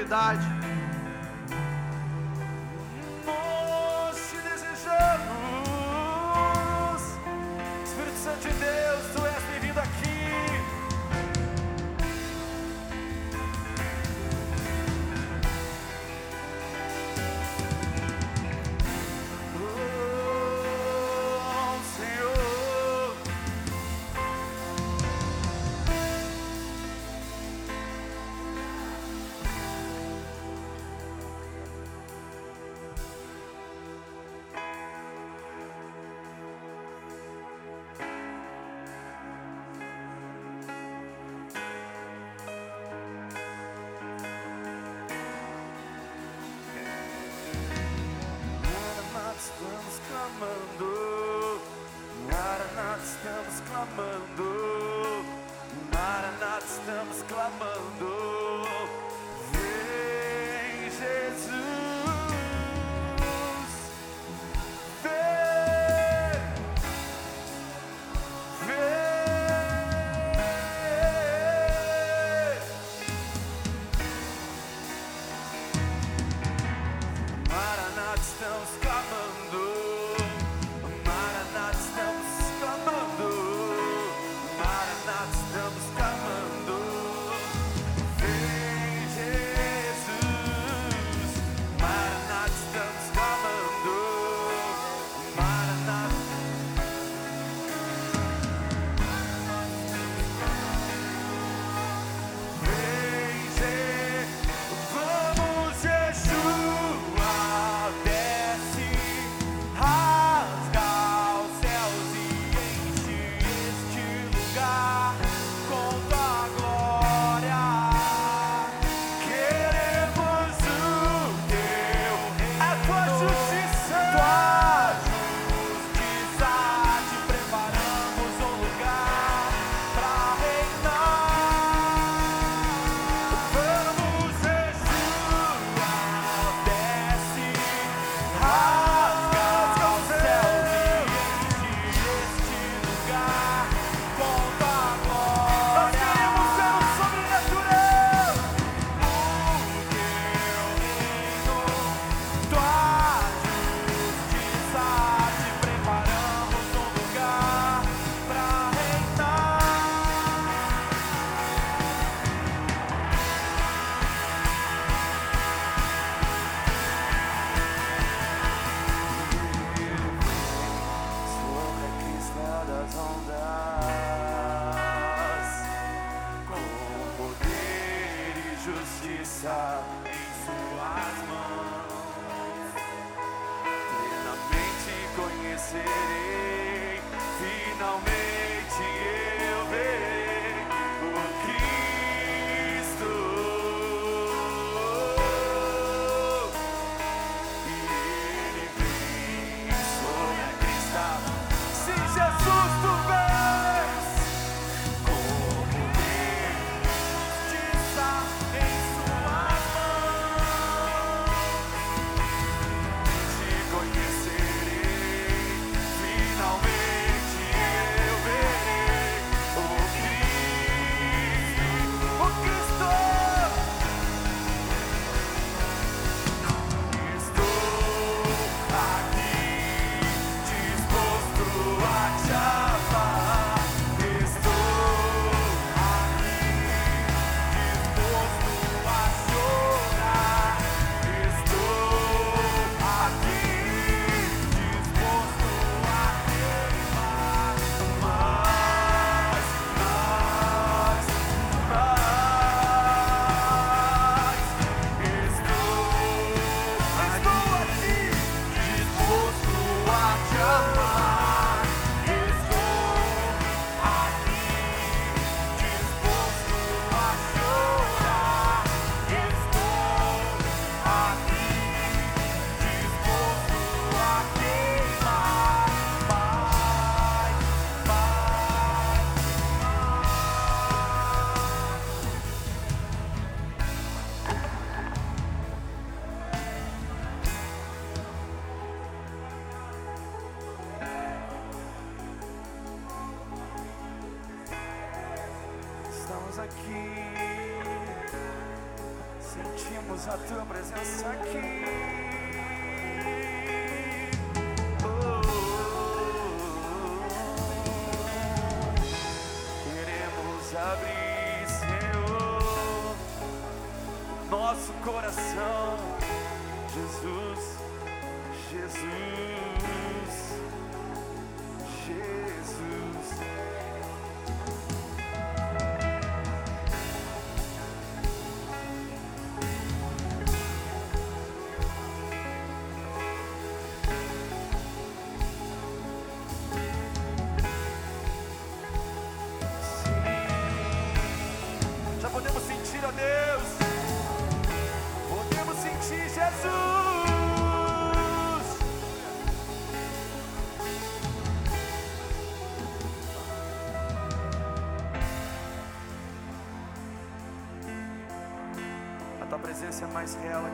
autoridade. Presença é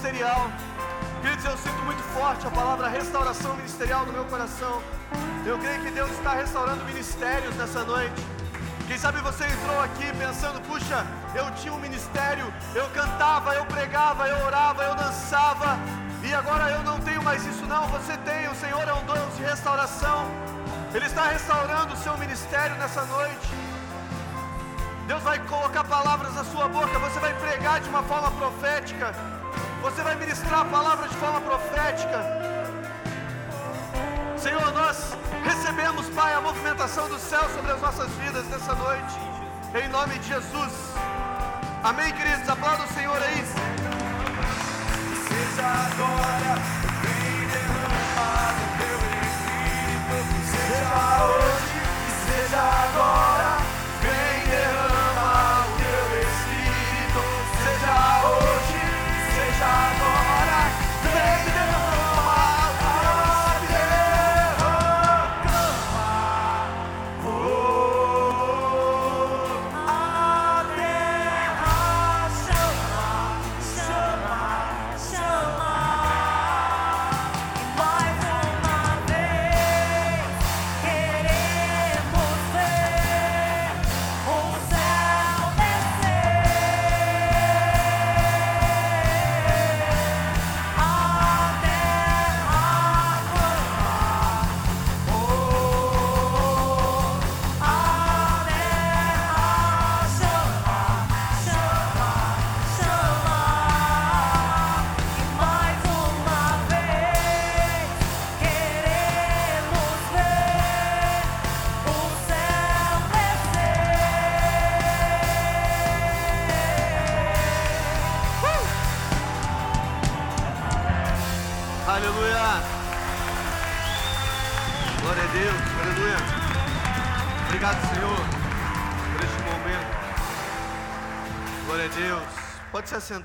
ministerial. Queridos, eu sinto muito forte a palavra restauração ministerial no meu coração. Eu creio que Deus está restaurando ministérios nessa noite. Quem sabe você entrou aqui pensando, puxa, eu tinha um ministério, eu cantava, eu pregava, eu orava, eu dançava, e agora eu não tenho mais isso, não. Você tem, o Senhor é um Deus de restauração, Ele está restaurando o seu ministério nessa noite. Deus vai colocar palavras na sua boca, você vai pregar de uma forma profética, você vai ministrar a palavra de forma profética. Senhor, nós recebemos, Pai, a movimentação do céu sobre as nossas vidas nessa noite, em nome de Jesus. Amém, queridos? Aplauda o Senhor aí. Seja vem derramado teu espírito. Seja hoje, seja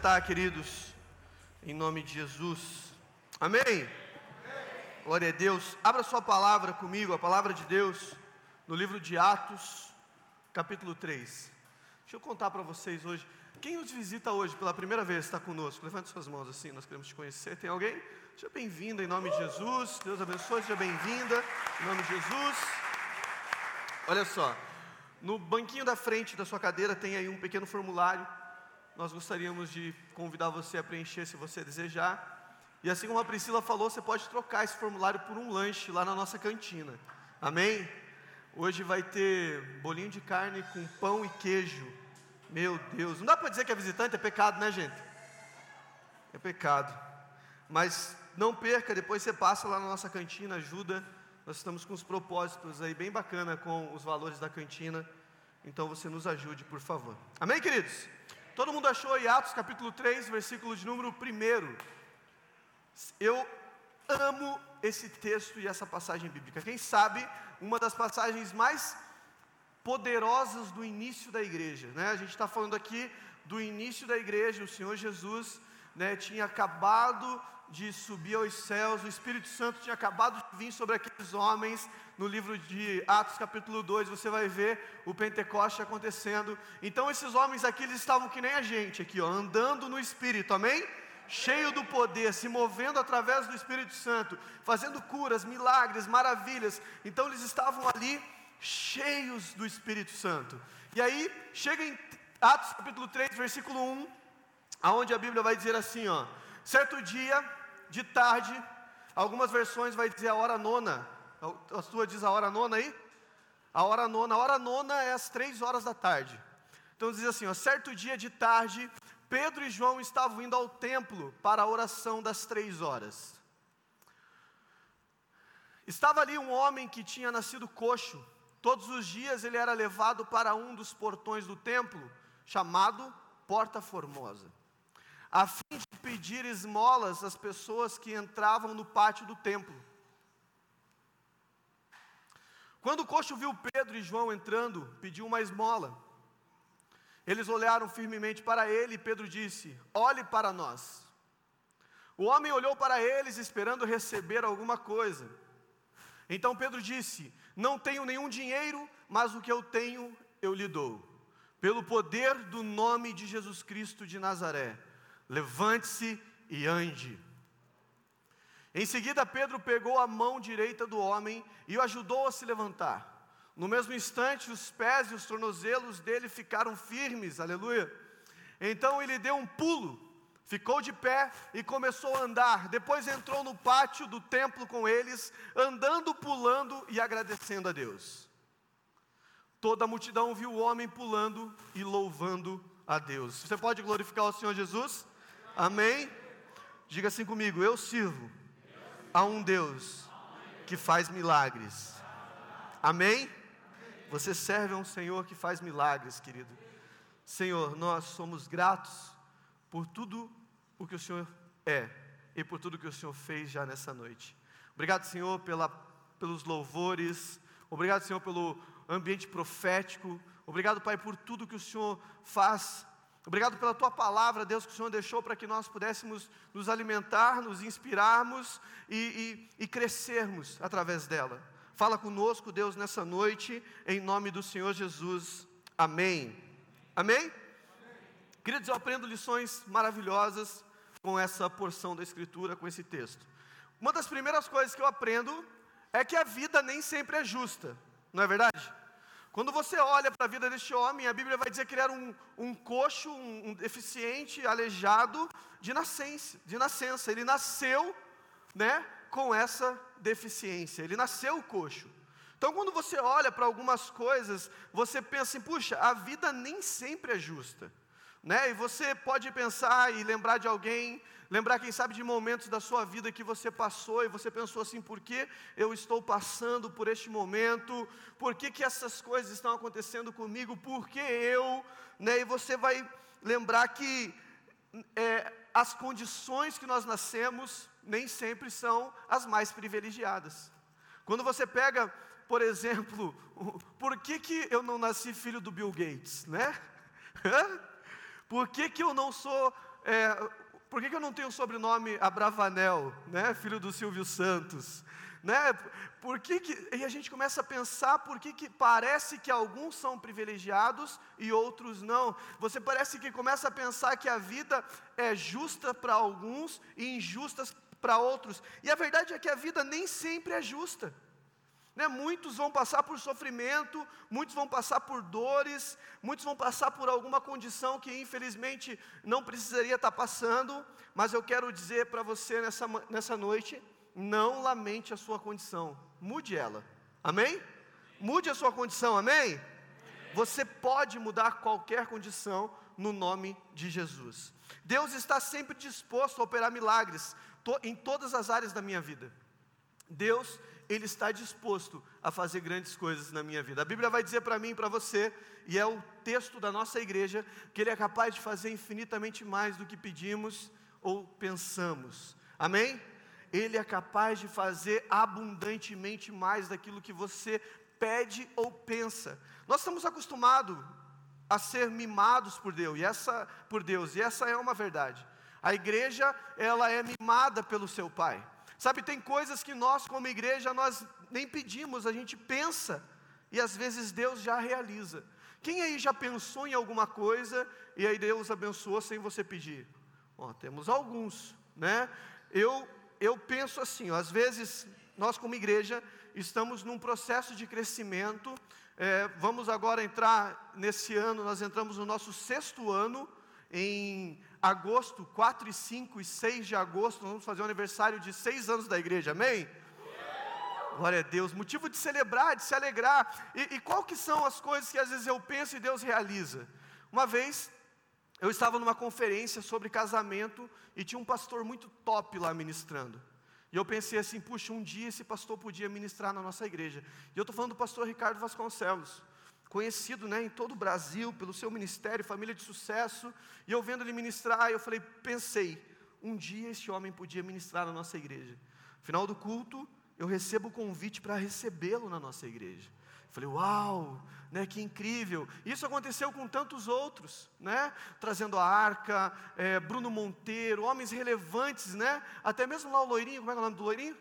Pode se assentar, queridos, em nome de Jesus. Amém. Glória a Deus. Abra sua palavra comigo, a palavra de Deus, no livro de Atos, capítulo 3. Deixa eu contar para vocês hoje. Quem nos visita hoje pela primeira vez está conosco? Levante suas mãos assim, nós queremos te conhecer. Tem alguém? Seja bem-vinda em nome de Jesus. Deus abençoe, seja bem-vinda em nome de Jesus. Olha só, no banquinho da frente da sua cadeira tem aí um pequeno formulário. Nós gostaríamos de convidar você a preencher se você desejar. E assim como a Priscila falou, você pode trocar esse formulário por um lanche lá na nossa cantina. Amém? Hoje vai ter bolinho de carne com pão e queijo meu Deus, não dá para dizer que é visitante, é pecado, né, gente? É pecado. Mas não perca, depois você passa lá na nossa cantina, ajuda. Nós estamos com os propósitos aí bem bacana com os valores da cantina. Então você nos ajude, por favor. Amém, queridos? Todo mundo achou aí Atos capítulo 3, versículo de número 1. Eu amo esse texto e essa passagem bíblica. Quem sabe, uma das passagens mais poderosas do início da igreja. Né? A gente está falando aqui do início da igreja, o Senhor Jesus né, tinha acabado de subir aos céus, o Espírito Santo tinha acabado de vir sobre aqueles homens. No livro de Atos, capítulo 2, você vai ver o Pentecoste acontecendo. Então, esses homens aqui, eles estavam que nem a gente, aqui, ó, andando no Espírito, amém? Cheio do poder, se movendo através do Espírito Santo, fazendo curas, milagres, maravilhas. Então, eles estavam ali cheios do Espírito Santo. E aí, chega em Atos capítulo 3, versículo 1, aonde a Bíblia vai dizer assim, ó: Certo dia de tarde, algumas versões vai dizer a hora nona. A sua diz a hora nona aí? A hora nona, a hora nona é às três horas da tarde. Então diz assim, ó, certo dia de tarde, Pedro e João estavam indo ao templo para a oração das três horas. Estava ali um homem que tinha nascido coxo Todos os dias ele era levado para um dos portões do templo, chamado Porta Formosa, a fim de pedir esmolas às pessoas que entravam no pátio do templo. Quando o coxo viu Pedro e João entrando, pediu uma esmola. Eles olharam firmemente para ele e Pedro disse: Olhe para nós. O homem olhou para eles esperando receber alguma coisa. Então Pedro disse: Não tenho nenhum dinheiro, mas o que eu tenho eu lhe dou. Pelo poder do nome de Jesus Cristo de Nazaré, levante-se e ande. Em seguida, Pedro pegou a mão direita do homem e o ajudou a se levantar. No mesmo instante, os pés e os tornozelos dele ficaram firmes, aleluia. Então ele deu um pulo ficou de pé e começou a andar. Depois entrou no pátio do templo com eles, andando, pulando e agradecendo a Deus. Toda a multidão viu o homem pulando e louvando a Deus. Você pode glorificar o Senhor Jesus? Amém? Diga assim comigo: Eu sirvo a um Deus que faz milagres. Amém? Você serve a um Senhor que faz milagres, querido. Senhor, nós somos gratos por tudo o que o Senhor é e por tudo que o Senhor fez já nessa noite. Obrigado, Senhor, pela, pelos louvores. Obrigado, Senhor, pelo ambiente profético. Obrigado, Pai, por tudo que o Senhor faz. Obrigado pela tua palavra, Deus, que o Senhor deixou para que nós pudéssemos nos alimentar, nos inspirarmos e, e, e crescermos através dela. Fala conosco, Deus, nessa noite, em nome do Senhor Jesus. Amém. Amém? Queridos, eu aprendo lições maravilhosas com essa porção da Escritura, com esse texto. Uma das primeiras coisas que eu aprendo é que a vida nem sempre é justa, não é verdade? Quando você olha para a vida deste homem, a Bíblia vai dizer que ele era um, um coxo, um, um deficiente, aleijado de nascença, de nascença. Ele nasceu né, com essa deficiência, ele nasceu coxo. Então, quando você olha para algumas coisas, você pensa assim: puxa, a vida nem sempre é justa. Né? E você pode pensar e lembrar de alguém, lembrar, quem sabe, de momentos da sua vida que você passou e você pensou assim: por que eu estou passando por este momento? Por que, que essas coisas estão acontecendo comigo? Por que eu? Né? E você vai lembrar que é, as condições que nós nascemos nem sempre são as mais privilegiadas. Quando você pega, por exemplo, por que, que eu não nasci filho do Bill Gates, né? Por que, que eu não sou, é, por que, que eu não tenho o sobrenome Abravanel, né? Filho do Silvio Santos, né? Por que, que e a gente começa a pensar por que, que parece que alguns são privilegiados e outros não. Você parece que começa a pensar que a vida é justa para alguns e injusta para outros. E a verdade é que a vida nem sempre é justa. Né? Muitos vão passar por sofrimento, muitos vão passar por dores, muitos vão passar por alguma condição que infelizmente não precisaria estar passando, mas eu quero dizer para você nessa, nessa noite: não lamente a sua condição, mude ela, amém? Mude a sua condição, amém? Você pode mudar qualquer condição no nome de Jesus. Deus está sempre disposto a operar milagres em todas as áreas da minha vida. Deus ele está disposto a fazer grandes coisas na minha vida. A Bíblia vai dizer para mim e para você, e é o texto da nossa igreja, que Ele é capaz de fazer infinitamente mais do que pedimos ou pensamos. Amém? Ele é capaz de fazer abundantemente mais daquilo que você pede ou pensa. Nós estamos acostumados a ser mimados por Deus, e essa por Deus, e essa é uma verdade. A igreja, ela é mimada pelo seu pai. Sabe, tem coisas que nós, como igreja, nós nem pedimos, a gente pensa e às vezes Deus já realiza. Quem aí já pensou em alguma coisa e aí Deus abençoou sem você pedir? Ó, temos alguns, né? Eu, eu penso assim, ó, às vezes nós como igreja estamos num processo de crescimento. É, vamos agora entrar nesse ano, nós entramos no nosso sexto ano em agosto, 4 e 5 e 6 de agosto, nós vamos fazer o aniversário de seis anos da igreja, amém? Glória a Deus, motivo de celebrar, de se alegrar. E, e qual que são as coisas que às vezes eu penso e Deus realiza? Uma vez eu estava numa conferência sobre casamento e tinha um pastor muito top lá ministrando. E eu pensei assim, puxa, um dia esse pastor podia ministrar na nossa igreja. E eu estou falando do pastor Ricardo Vasconcelos conhecido né, em todo o Brasil pelo seu ministério, família de sucesso, e eu vendo ele ministrar, eu falei, pensei, um dia esse homem podia ministrar na nossa igreja. Final do culto, eu recebo o convite para recebê-lo na nossa igreja. Falei, uau, né, que incrível. Isso aconteceu com tantos outros, né? Trazendo a arca, é, Bruno Monteiro, homens relevantes, né? Até mesmo lá o loirinho, como é, é o nome do loirinho?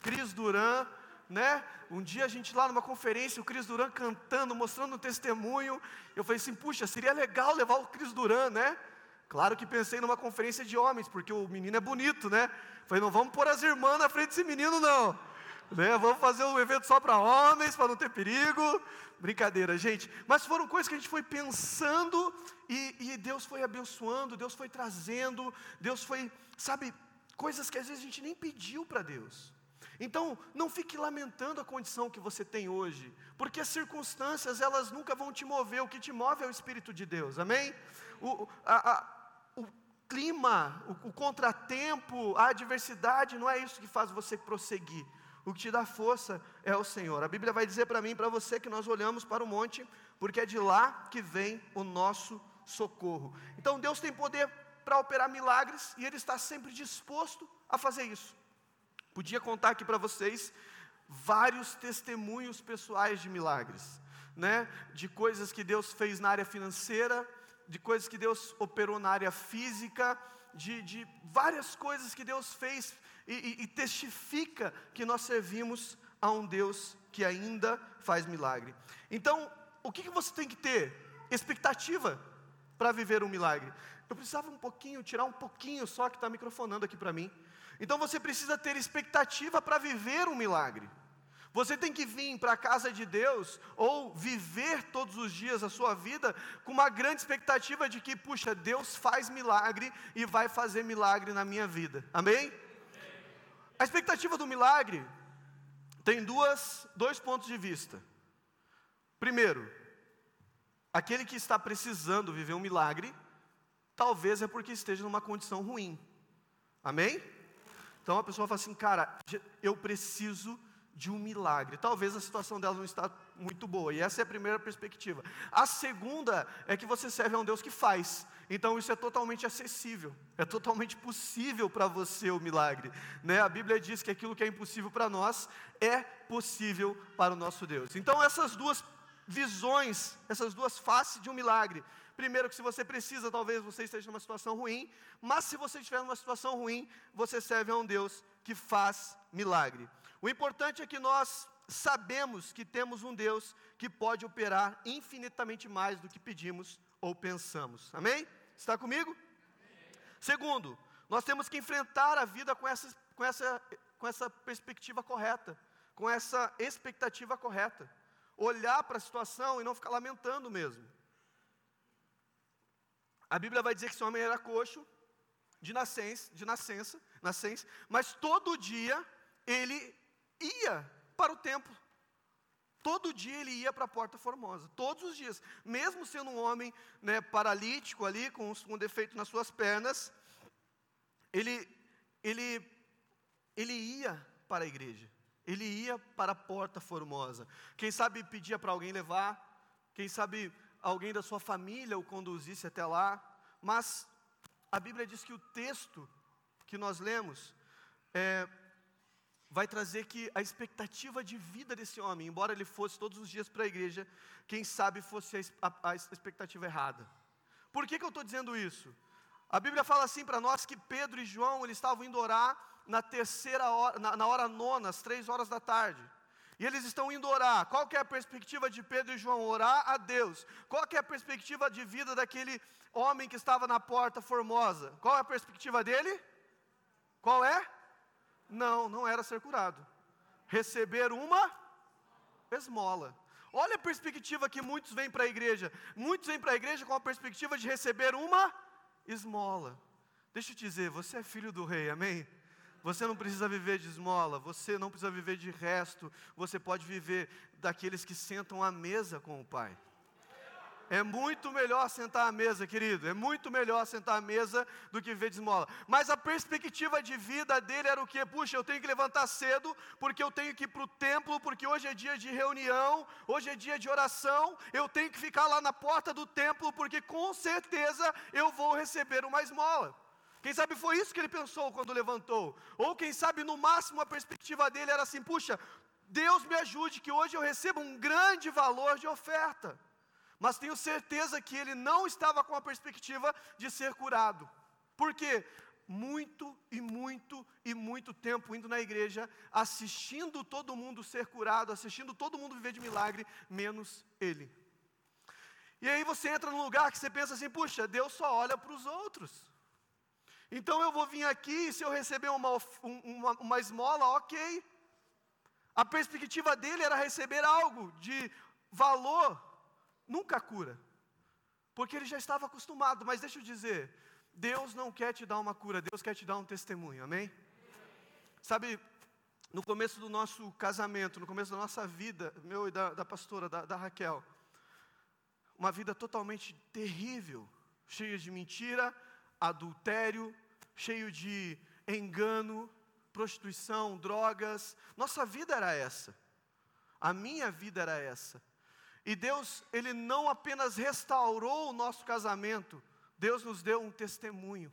Cris Duran, né? Um dia a gente lá numa conferência, o Cris Duran cantando, mostrando um testemunho. Eu falei assim, puxa, seria legal levar o Cris Duran, né? Claro que pensei numa conferência de homens, porque o menino é bonito, né? Falei, não vamos pôr as irmãs na frente desse menino, não. Né? Vamos fazer um evento só para homens, para não ter perigo. Brincadeira, gente. Mas foram coisas que a gente foi pensando e, e Deus foi abençoando, Deus foi trazendo, Deus foi, sabe, coisas que às vezes a gente nem pediu para Deus. Então, não fique lamentando a condição que você tem hoje, porque as circunstâncias, elas nunca vão te mover, o que te move é o Espírito de Deus, amém? O, a, a, o clima, o, o contratempo, a adversidade, não é isso que faz você prosseguir, o que te dá força é o Senhor. A Bíblia vai dizer para mim e para você que nós olhamos para o monte, porque é de lá que vem o nosso socorro. Então, Deus tem poder para operar milagres e Ele está sempre disposto a fazer isso. Podia contar aqui para vocês vários testemunhos pessoais de milagres, né? De coisas que Deus fez na área financeira, de coisas que Deus operou na área física, de, de várias coisas que Deus fez e, e, e testifica que nós servimos a um Deus que ainda faz milagre. Então, o que, que você tem que ter? Expectativa para viver um milagre. Eu precisava um pouquinho, tirar um pouquinho só que está microfonando aqui para mim. Então você precisa ter expectativa para viver um milagre. Você tem que vir para a casa de Deus ou viver todos os dias a sua vida com uma grande expectativa de que, puxa, Deus faz milagre e vai fazer milagre na minha vida. Amém? A expectativa do milagre tem duas, dois pontos de vista. Primeiro, aquele que está precisando viver um milagre, talvez é porque esteja numa condição ruim. Amém? Então a pessoa fala assim, cara, eu preciso de um milagre. Talvez a situação dela não está muito boa. E essa é a primeira perspectiva. A segunda é que você serve a um Deus que faz. Então isso é totalmente acessível, é totalmente possível para você o milagre. Né? A Bíblia diz que aquilo que é impossível para nós é possível para o nosso Deus. Então essas duas visões, essas duas faces de um milagre. Primeiro, que se você precisa, talvez você esteja numa situação ruim, mas se você estiver numa situação ruim, você serve a um Deus que faz milagre. O importante é que nós sabemos que temos um Deus que pode operar infinitamente mais do que pedimos ou pensamos. Amém? Está comigo? Segundo, nós temos que enfrentar a vida com essa, com essa, com essa perspectiva correta, com essa expectativa correta. Olhar para a situação e não ficar lamentando mesmo. A Bíblia vai dizer que esse homem era coxo de nascença, de nascença, nascença, mas todo dia ele ia para o templo. Todo dia ele ia para a Porta Formosa, todos os dias. Mesmo sendo um homem né, paralítico ali, com um defeito nas suas pernas, ele, ele, ele ia para a igreja. Ele ia para a Porta Formosa. Quem sabe pedia para alguém levar, quem sabe alguém da sua família o conduzisse até lá. Mas a Bíblia diz que o texto que nós lemos é, vai trazer que a expectativa de vida desse homem, embora ele fosse todos os dias para a igreja, quem sabe fosse a, a, a expectativa errada. Por que, que eu estou dizendo isso? A Bíblia fala assim para nós que Pedro e João eles estavam indo orar na terceira hora, na, na hora nona, às três horas da tarde. E eles estão indo orar. Qual é a perspectiva de Pedro e João? Orar a Deus. Qual é a perspectiva de vida daquele homem que estava na porta formosa? Qual é a perspectiva dele? Qual é? Não, não era ser curado. Receber uma esmola. Olha a perspectiva que muitos vêm para a igreja. Muitos vêm para a igreja com a perspectiva de receber uma esmola. Deixa eu te dizer, você é filho do rei, amém? Você não precisa viver de esmola, você não precisa viver de resto, você pode viver daqueles que sentam à mesa com o Pai. É muito melhor sentar à mesa, querido. É muito melhor sentar à mesa do que viver de esmola. Mas a perspectiva de vida dele era o quê? Puxa, eu tenho que levantar cedo, porque eu tenho que ir para o templo, porque hoje é dia de reunião, hoje é dia de oração. Eu tenho que ficar lá na porta do templo, porque com certeza eu vou receber uma esmola. Quem sabe foi isso que ele pensou quando levantou. Ou quem sabe no máximo a perspectiva dele era assim: puxa, Deus me ajude que hoje eu receba um grande valor de oferta mas tenho certeza que ele não estava com a perspectiva de ser curado. Por quê? Muito e muito e muito tempo indo na igreja, assistindo todo mundo ser curado, assistindo todo mundo viver de milagre, menos ele. E aí você entra num lugar que você pensa assim: puxa, Deus só olha para os outros. Então eu vou vir aqui, se eu receber uma, uma, uma esmola, ok. A perspectiva dele era receber algo de valor, nunca cura. Porque ele já estava acostumado, mas deixa eu dizer, Deus não quer te dar uma cura, Deus quer te dar um testemunho, amém? Sabe, no começo do nosso casamento, no começo da nossa vida, meu e da, da pastora, da, da Raquel, uma vida totalmente terrível, cheia de mentira, adultério, cheio de engano, prostituição, drogas. Nossa vida era essa. A minha vida era essa. E Deus, Ele não apenas restaurou o nosso casamento, Deus nos deu um testemunho.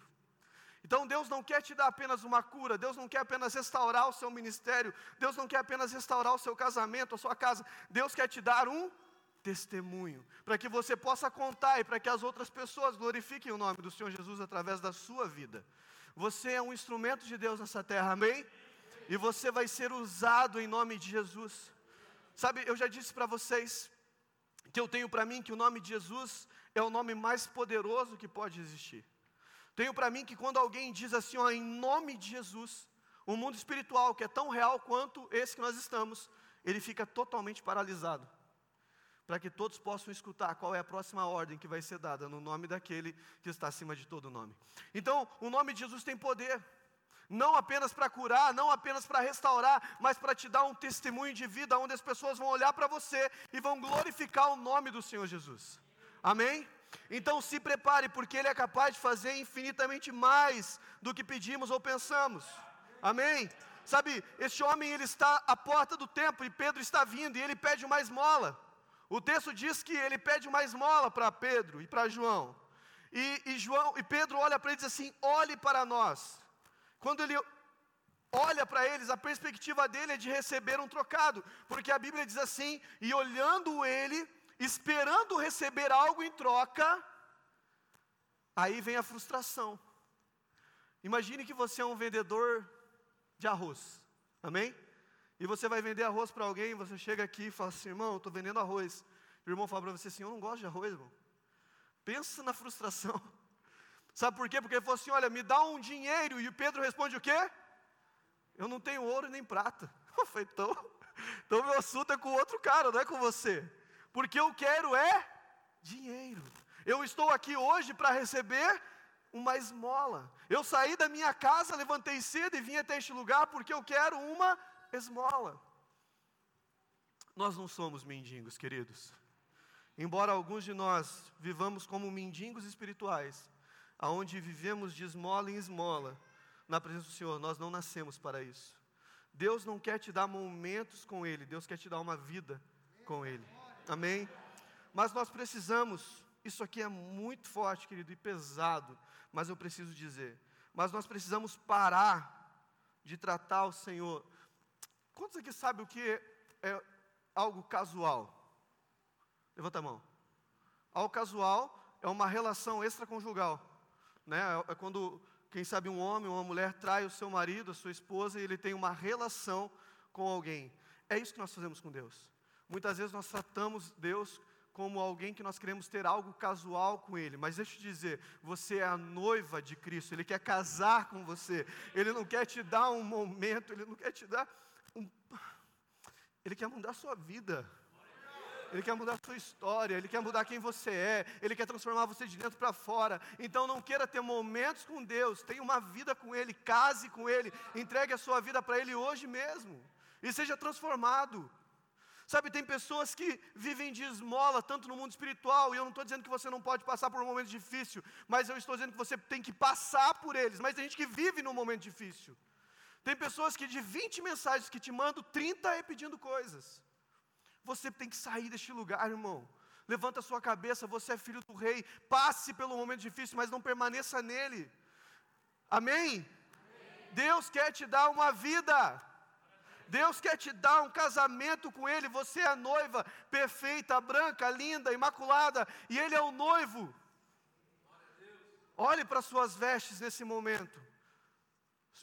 Então Deus não quer te dar apenas uma cura, Deus não quer apenas restaurar o seu ministério, Deus não quer apenas restaurar o seu casamento, a sua casa, Deus quer te dar um testemunho, para que você possa contar e para que as outras pessoas glorifiquem o nome do Senhor Jesus através da sua vida. Você é um instrumento de Deus nessa terra, amém? E você vai ser usado em nome de Jesus. Sabe, eu já disse para vocês, que eu tenho para mim que o nome de Jesus é o nome mais poderoso que pode existir. Tenho para mim que quando alguém diz assim, ó, em nome de Jesus, o mundo espiritual, que é tão real quanto esse que nós estamos, ele fica totalmente paralisado. Para que todos possam escutar qual é a próxima ordem que vai ser dada no nome daquele que está acima de todo nome. Então, o nome de Jesus tem poder não apenas para curar, não apenas para restaurar, mas para te dar um testemunho de vida onde as pessoas vão olhar para você e vão glorificar o nome do Senhor Jesus. Amém? Então se prepare, porque Ele é capaz de fazer infinitamente mais do que pedimos ou pensamos. Amém? Sabe, este homem ele está à porta do templo e Pedro está vindo e ele pede uma esmola. O texto diz que ele pede uma esmola para Pedro e para João. E, e, João e Pedro olha para ele e diz assim: olhe para nós. Quando ele olha para eles, a perspectiva dele é de receber um trocado, porque a Bíblia diz assim: e olhando ele, esperando receber algo em troca, aí vem a frustração. Imagine que você é um vendedor de arroz, amém? E você vai vender arroz para alguém, você chega aqui e fala assim, irmão, estou vendendo arroz. E o irmão fala para você assim, eu não gosto de arroz, irmão. Pensa na frustração. Sabe por quê? Porque ele falou assim, olha, me dá um dinheiro. E o Pedro responde o quê? Eu não tenho ouro nem prata. Eu falei, então, então meu assunto é com outro cara, não é com você. Porque eu quero é dinheiro. Eu estou aqui hoje para receber uma esmola. Eu saí da minha casa, levantei cedo e vim até este lugar porque eu quero uma esmola. Nós não somos mendigos, queridos. Embora alguns de nós vivamos como mendigos espirituais, aonde vivemos de esmola em esmola, na presença do Senhor, nós não nascemos para isso. Deus não quer te dar momentos com Ele, Deus quer te dar uma vida com Ele. Amém? Mas nós precisamos, isso aqui é muito forte, querido, e pesado, mas eu preciso dizer, mas nós precisamos parar de tratar o Senhor Quantos aqui sabem o que é algo casual? Levanta a mão. Algo casual é uma relação extraconjugal. Né? É, quando, quem sabe, um homem ou uma mulher trai o seu marido, a sua esposa, e ele tem uma relação com alguém. É isso que nós fazemos com Deus. Muitas vezes nós tratamos Deus como alguém que nós queremos ter algo casual com Ele. Mas deixa eu te dizer, você é a noiva de Cristo, Ele quer casar com você, Ele não quer te dar um momento, Ele não quer te dar um, Ele quer mudar a sua vida. Ele quer mudar a sua história, Ele quer mudar quem você é, Ele quer transformar você de dentro para fora. Então não queira ter momentos com Deus, tenha uma vida com Ele, case com Ele, entregue a sua vida para Ele hoje mesmo e seja transformado. Sabe, tem pessoas que vivem de esmola, tanto no mundo espiritual, e eu não estou dizendo que você não pode passar por um momento difícil, mas eu estou dizendo que você tem que passar por eles. Mas tem gente que vive num momento difícil. Tem pessoas que de 20 mensagens que te mandam, 30 é pedindo coisas. Você tem que sair deste lugar, irmão. Levanta a sua cabeça, você é filho do rei. Passe pelo momento difícil, mas não permaneça nele. Amém? Amém? Deus quer te dar uma vida. Deus quer te dar um casamento com Ele. Você é a noiva perfeita, branca, linda, imaculada, e Ele é o noivo. Olhe para suas vestes nesse momento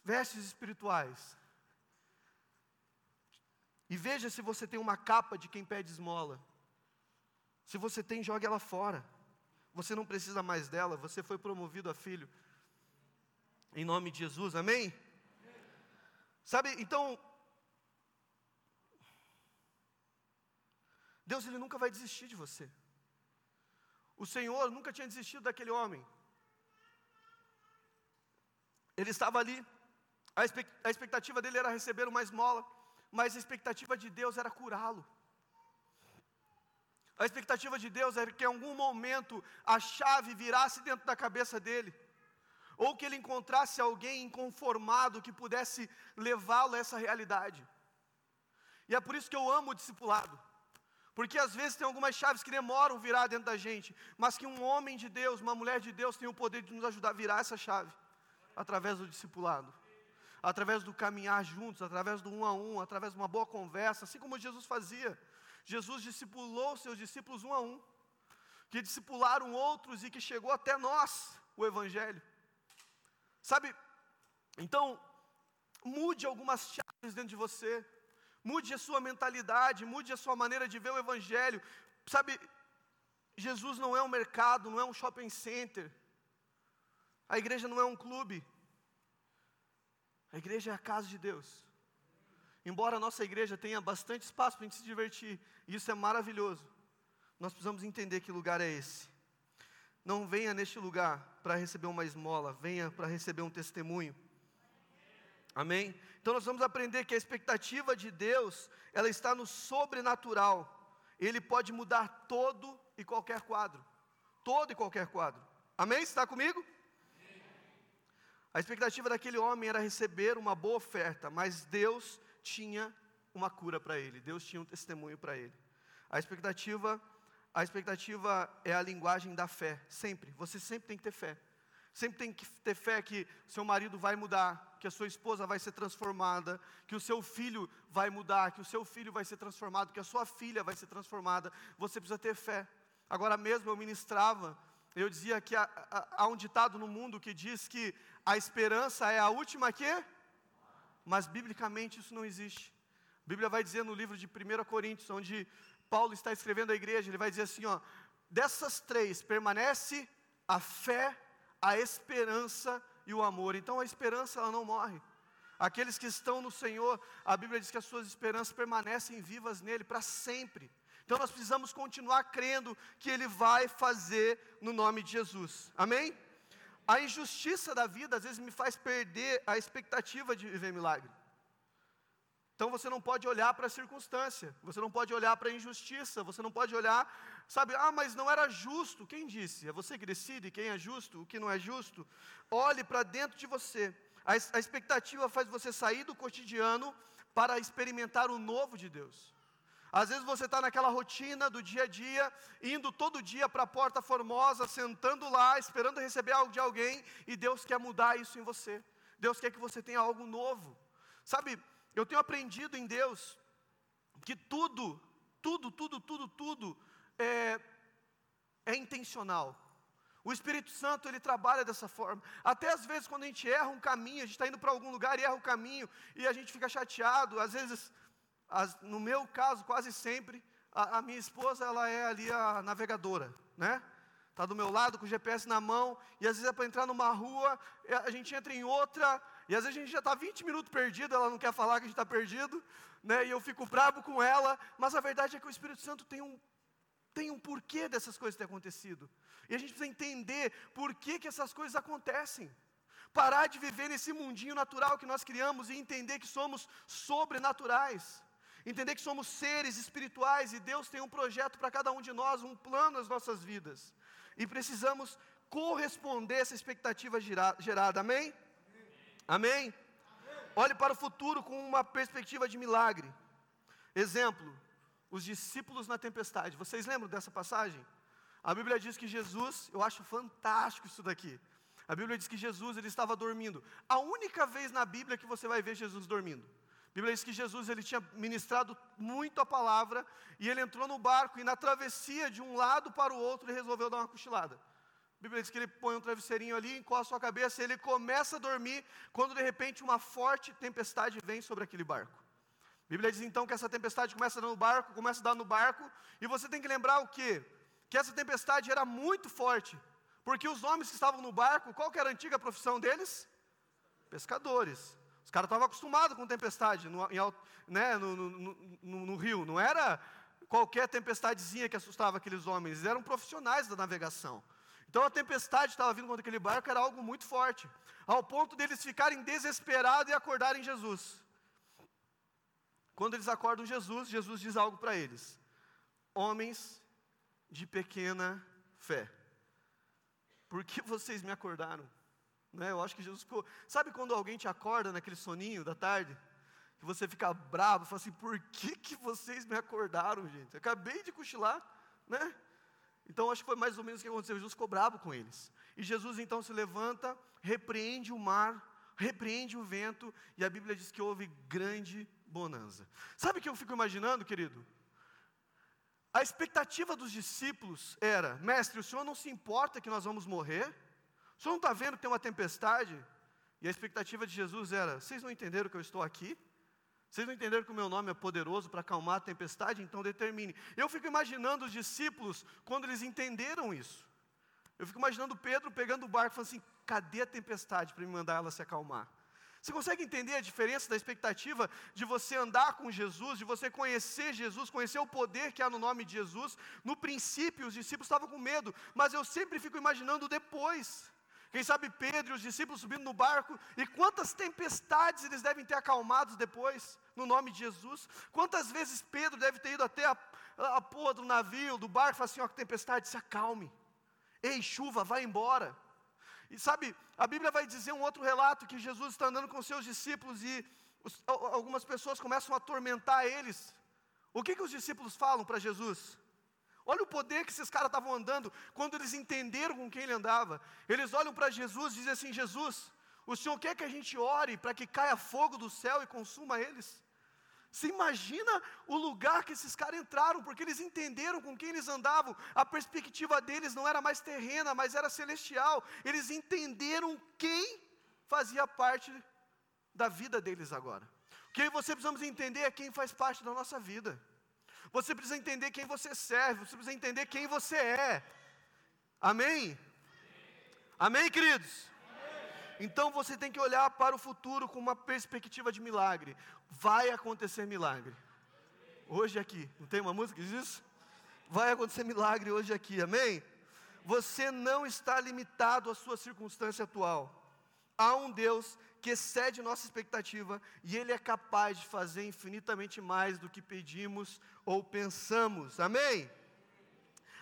vestes espirituais. E veja se você tem uma capa de quem pede esmola. Se você tem, jogue ela fora. Você não precisa mais dela, você foi promovido a filho. Em nome de Jesus, amém? Sabe, então, Deus ele nunca vai desistir de você. O Senhor nunca tinha desistido daquele homem. Ele estava ali, a expectativa dele era receber uma esmola, mas a expectativa de Deus era curá-lo. A expectativa de Deus era que em algum momento a chave virasse dentro da cabeça dele, ou que ele encontrasse alguém inconformado que pudesse levá-lo a essa realidade. E é por isso que eu amo o discipulado, porque às vezes tem algumas chaves que demoram virar dentro da gente, mas que um homem de Deus, uma mulher de Deus tem o poder de nos ajudar a virar essa chave através do discipulado através do caminhar juntos, através do um a um, através de uma boa conversa, assim como Jesus fazia. Jesus discipulou seus discípulos um a um, que discipularam outros e que chegou até nós o Evangelho. Sabe, então, mude algumas chaves dentro de você, mude a sua mentalidade, mude a sua maneira de ver o Evangelho. Sabe, Jesus não é um mercado, não é um shopping center, a igreja não é um clube, a igreja é a casa de Deus. Embora a nossa igreja tenha bastante espaço para a gente se divertir, e isso é maravilhoso, nós precisamos entender que lugar é esse. Não venha neste lugar para receber uma esmola, venha para receber um testemunho. Amém? Então nós vamos aprender que a expectativa de Deus, ela está no sobrenatural. Ele pode mudar todo e qualquer quadro. Todo e qualquer quadro. Amém? Está comigo? A expectativa daquele homem era receber uma boa oferta, mas Deus tinha uma cura para ele, Deus tinha um testemunho para ele. A expectativa, a expectativa é a linguagem da fé, sempre. Você sempre tem que ter fé. Sempre tem que ter fé que seu marido vai mudar, que a sua esposa vai ser transformada, que o seu filho vai mudar, que o seu filho vai ser transformado, que a sua filha vai ser transformada. Você precisa ter fé. Agora mesmo eu ministrava, eu dizia que há, há um ditado no mundo que diz que a esperança é a última quê? Mas biblicamente isso não existe. A Bíblia vai dizer no livro de 1 Coríntios, onde Paulo está escrevendo à igreja, ele vai dizer assim, ó, dessas três permanece a fé, a esperança e o amor. Então a esperança ela não morre. Aqueles que estão no Senhor, a Bíblia diz que as suas esperanças permanecem vivas nele para sempre. Então nós precisamos continuar crendo que ele vai fazer no nome de Jesus. Amém? A injustiça da vida às vezes me faz perder a expectativa de viver milagre. Então você não pode olhar para a circunstância, você não pode olhar para a injustiça, você não pode olhar, sabe, ah, mas não era justo. Quem disse? É você que decide quem é justo, o que não é justo. Olhe para dentro de você. A, expectativa faz você sair do cotidiano para experimentar o novo de Deus. Às vezes você está naquela rotina do dia a dia, indo todo dia para a porta formosa, sentando lá, esperando receber algo de alguém, e Deus quer mudar isso em você. Deus quer que você tenha algo novo. Sabe, eu tenho aprendido em Deus que tudo, tudo, tudo, tudo, tudo é, é intencional. O Espírito Santo ele trabalha dessa forma. Até às vezes quando a gente erra um caminho, a gente está indo para algum lugar e erra o caminho e a gente fica chateado. Às vezes, as, no meu caso, quase sempre, a, a minha esposa ela é ali a navegadora, né? Está do meu lado com o GPS na mão, e às vezes é para entrar numa rua, a gente entra em outra, e às vezes a gente já está 20 minutos perdido, ela não quer falar que a gente está perdido, né? e eu fico bravo com ela, mas a verdade é que o Espírito Santo tem um, tem um porquê dessas coisas terem acontecido. E a gente precisa entender por que, que essas coisas acontecem. Parar de viver nesse mundinho natural que nós criamos e entender que somos sobrenaturais. Entender que somos seres espirituais e Deus tem um projeto para cada um de nós, um plano nas nossas vidas. E precisamos corresponder a essa expectativa gerada. Amém? Amém? Olhe para o futuro com uma perspectiva de milagre. Exemplo, os discípulos na tempestade. Vocês lembram dessa passagem? A Bíblia diz que Jesus, eu acho fantástico isso daqui. A Bíblia diz que Jesus ele estava dormindo. A única vez na Bíblia que você vai ver Jesus dormindo. A Bíblia diz que Jesus ele tinha ministrado muito a palavra e ele entrou no barco e na travessia de um lado para o outro ele resolveu dar uma cochilada. A Bíblia diz que ele põe um travesseirinho ali, encosta a sua cabeça e ele começa a dormir quando de repente uma forte tempestade vem sobre aquele barco. A Bíblia diz então que essa tempestade começa a dar no barco, começa a dar no barco, e você tem que lembrar o quê? Que essa tempestade era muito forte, porque os homens que estavam no barco, qual que era a antiga profissão deles? Pescadores. Os caras estavam acostumados com tempestade no, em, né, no, no, no, rio, não era qualquer tempestadezinha que assustava aqueles homens, eles eram profissionais da navegação. Então a tempestade estava vindo contra aquele barco, era algo muito forte, ao ponto deles ficarem desesperados e acordarem Jesus. Quando eles acordam Jesus, Jesus diz algo para eles: Homens de pequena fé, por que vocês me acordaram? Né? Eu acho que Jesus ficou. Sabe quando alguém te acorda naquele soninho da tarde? Que você fica bravo, fala assim: por que, que vocês me acordaram, gente? Eu acabei de cochilar, né? Então acho que foi mais ou menos o que aconteceu. Jesus ficou bravo com eles. E Jesus então se levanta, repreende o mar, repreende o vento, e a Bíblia diz que houve grande bonança. Sabe o que eu fico imaginando, querido? A expectativa dos discípulos era: mestre, o senhor não se importa que nós vamos morrer? Senhor não está vendo que tem uma tempestade? E a expectativa de Jesus era: vocês não entenderam que eu estou aqui? Vocês não entenderam que o meu nome é poderoso para acalmar a tempestade? Então determine. Eu fico imaginando os discípulos quando eles entenderam isso. Eu fico imaginando Pedro pegando o barco e falando assim: cadê a tempestade para me mandar ela se acalmar? Você consegue entender a diferença da expectativa de você andar com Jesus, de você conhecer Jesus, conhecer o poder que há no nome de Jesus? No princípio, os discípulos estavam com medo, mas eu sempre fico imaginando depois. Quem sabe Pedro e os discípulos subindo no barco, e quantas tempestades eles devem ter acalmados depois, no nome de Jesus. Quantas vezes Pedro deve ter ido até a, a, a porra do navio, do barco, e falar assim: ó, que tempestade, se acalme. Ei, chuva, vai embora. E sabe, a Bíblia vai dizer um outro relato que Jesus está andando com seus discípulos e os, algumas pessoas começam a atormentar eles. O que, que os discípulos falam para Jesus? Olha o poder que esses caras estavam andando quando eles entenderam com quem ele andava. Eles olham para Jesus e dizem assim: Jesus, o Senhor quer que a gente ore para que caia fogo do céu e consuma eles? Você imagina o lugar que esses caras entraram, porque eles entenderam com quem eles andavam, a perspectiva deles não era mais terrena, mas era celestial. Eles entenderam quem fazia parte da vida deles agora. O que você precisamos entender é quem faz parte da nossa vida. Você precisa entender quem você serve, você precisa entender quem você é. Amém? Amém, queridos? Então você tem que olhar para o futuro com uma perspectiva de milagre. Vai acontecer milagre. Hoje aqui. Não tem uma música que diz isso? Vai acontecer milagre hoje aqui. Amém? Você não está limitado à sua circunstância atual. Há um Deus que excede nossa expectativa e Ele é capaz de fazer infinitamente mais do que pedimos ou pensamos. Amém?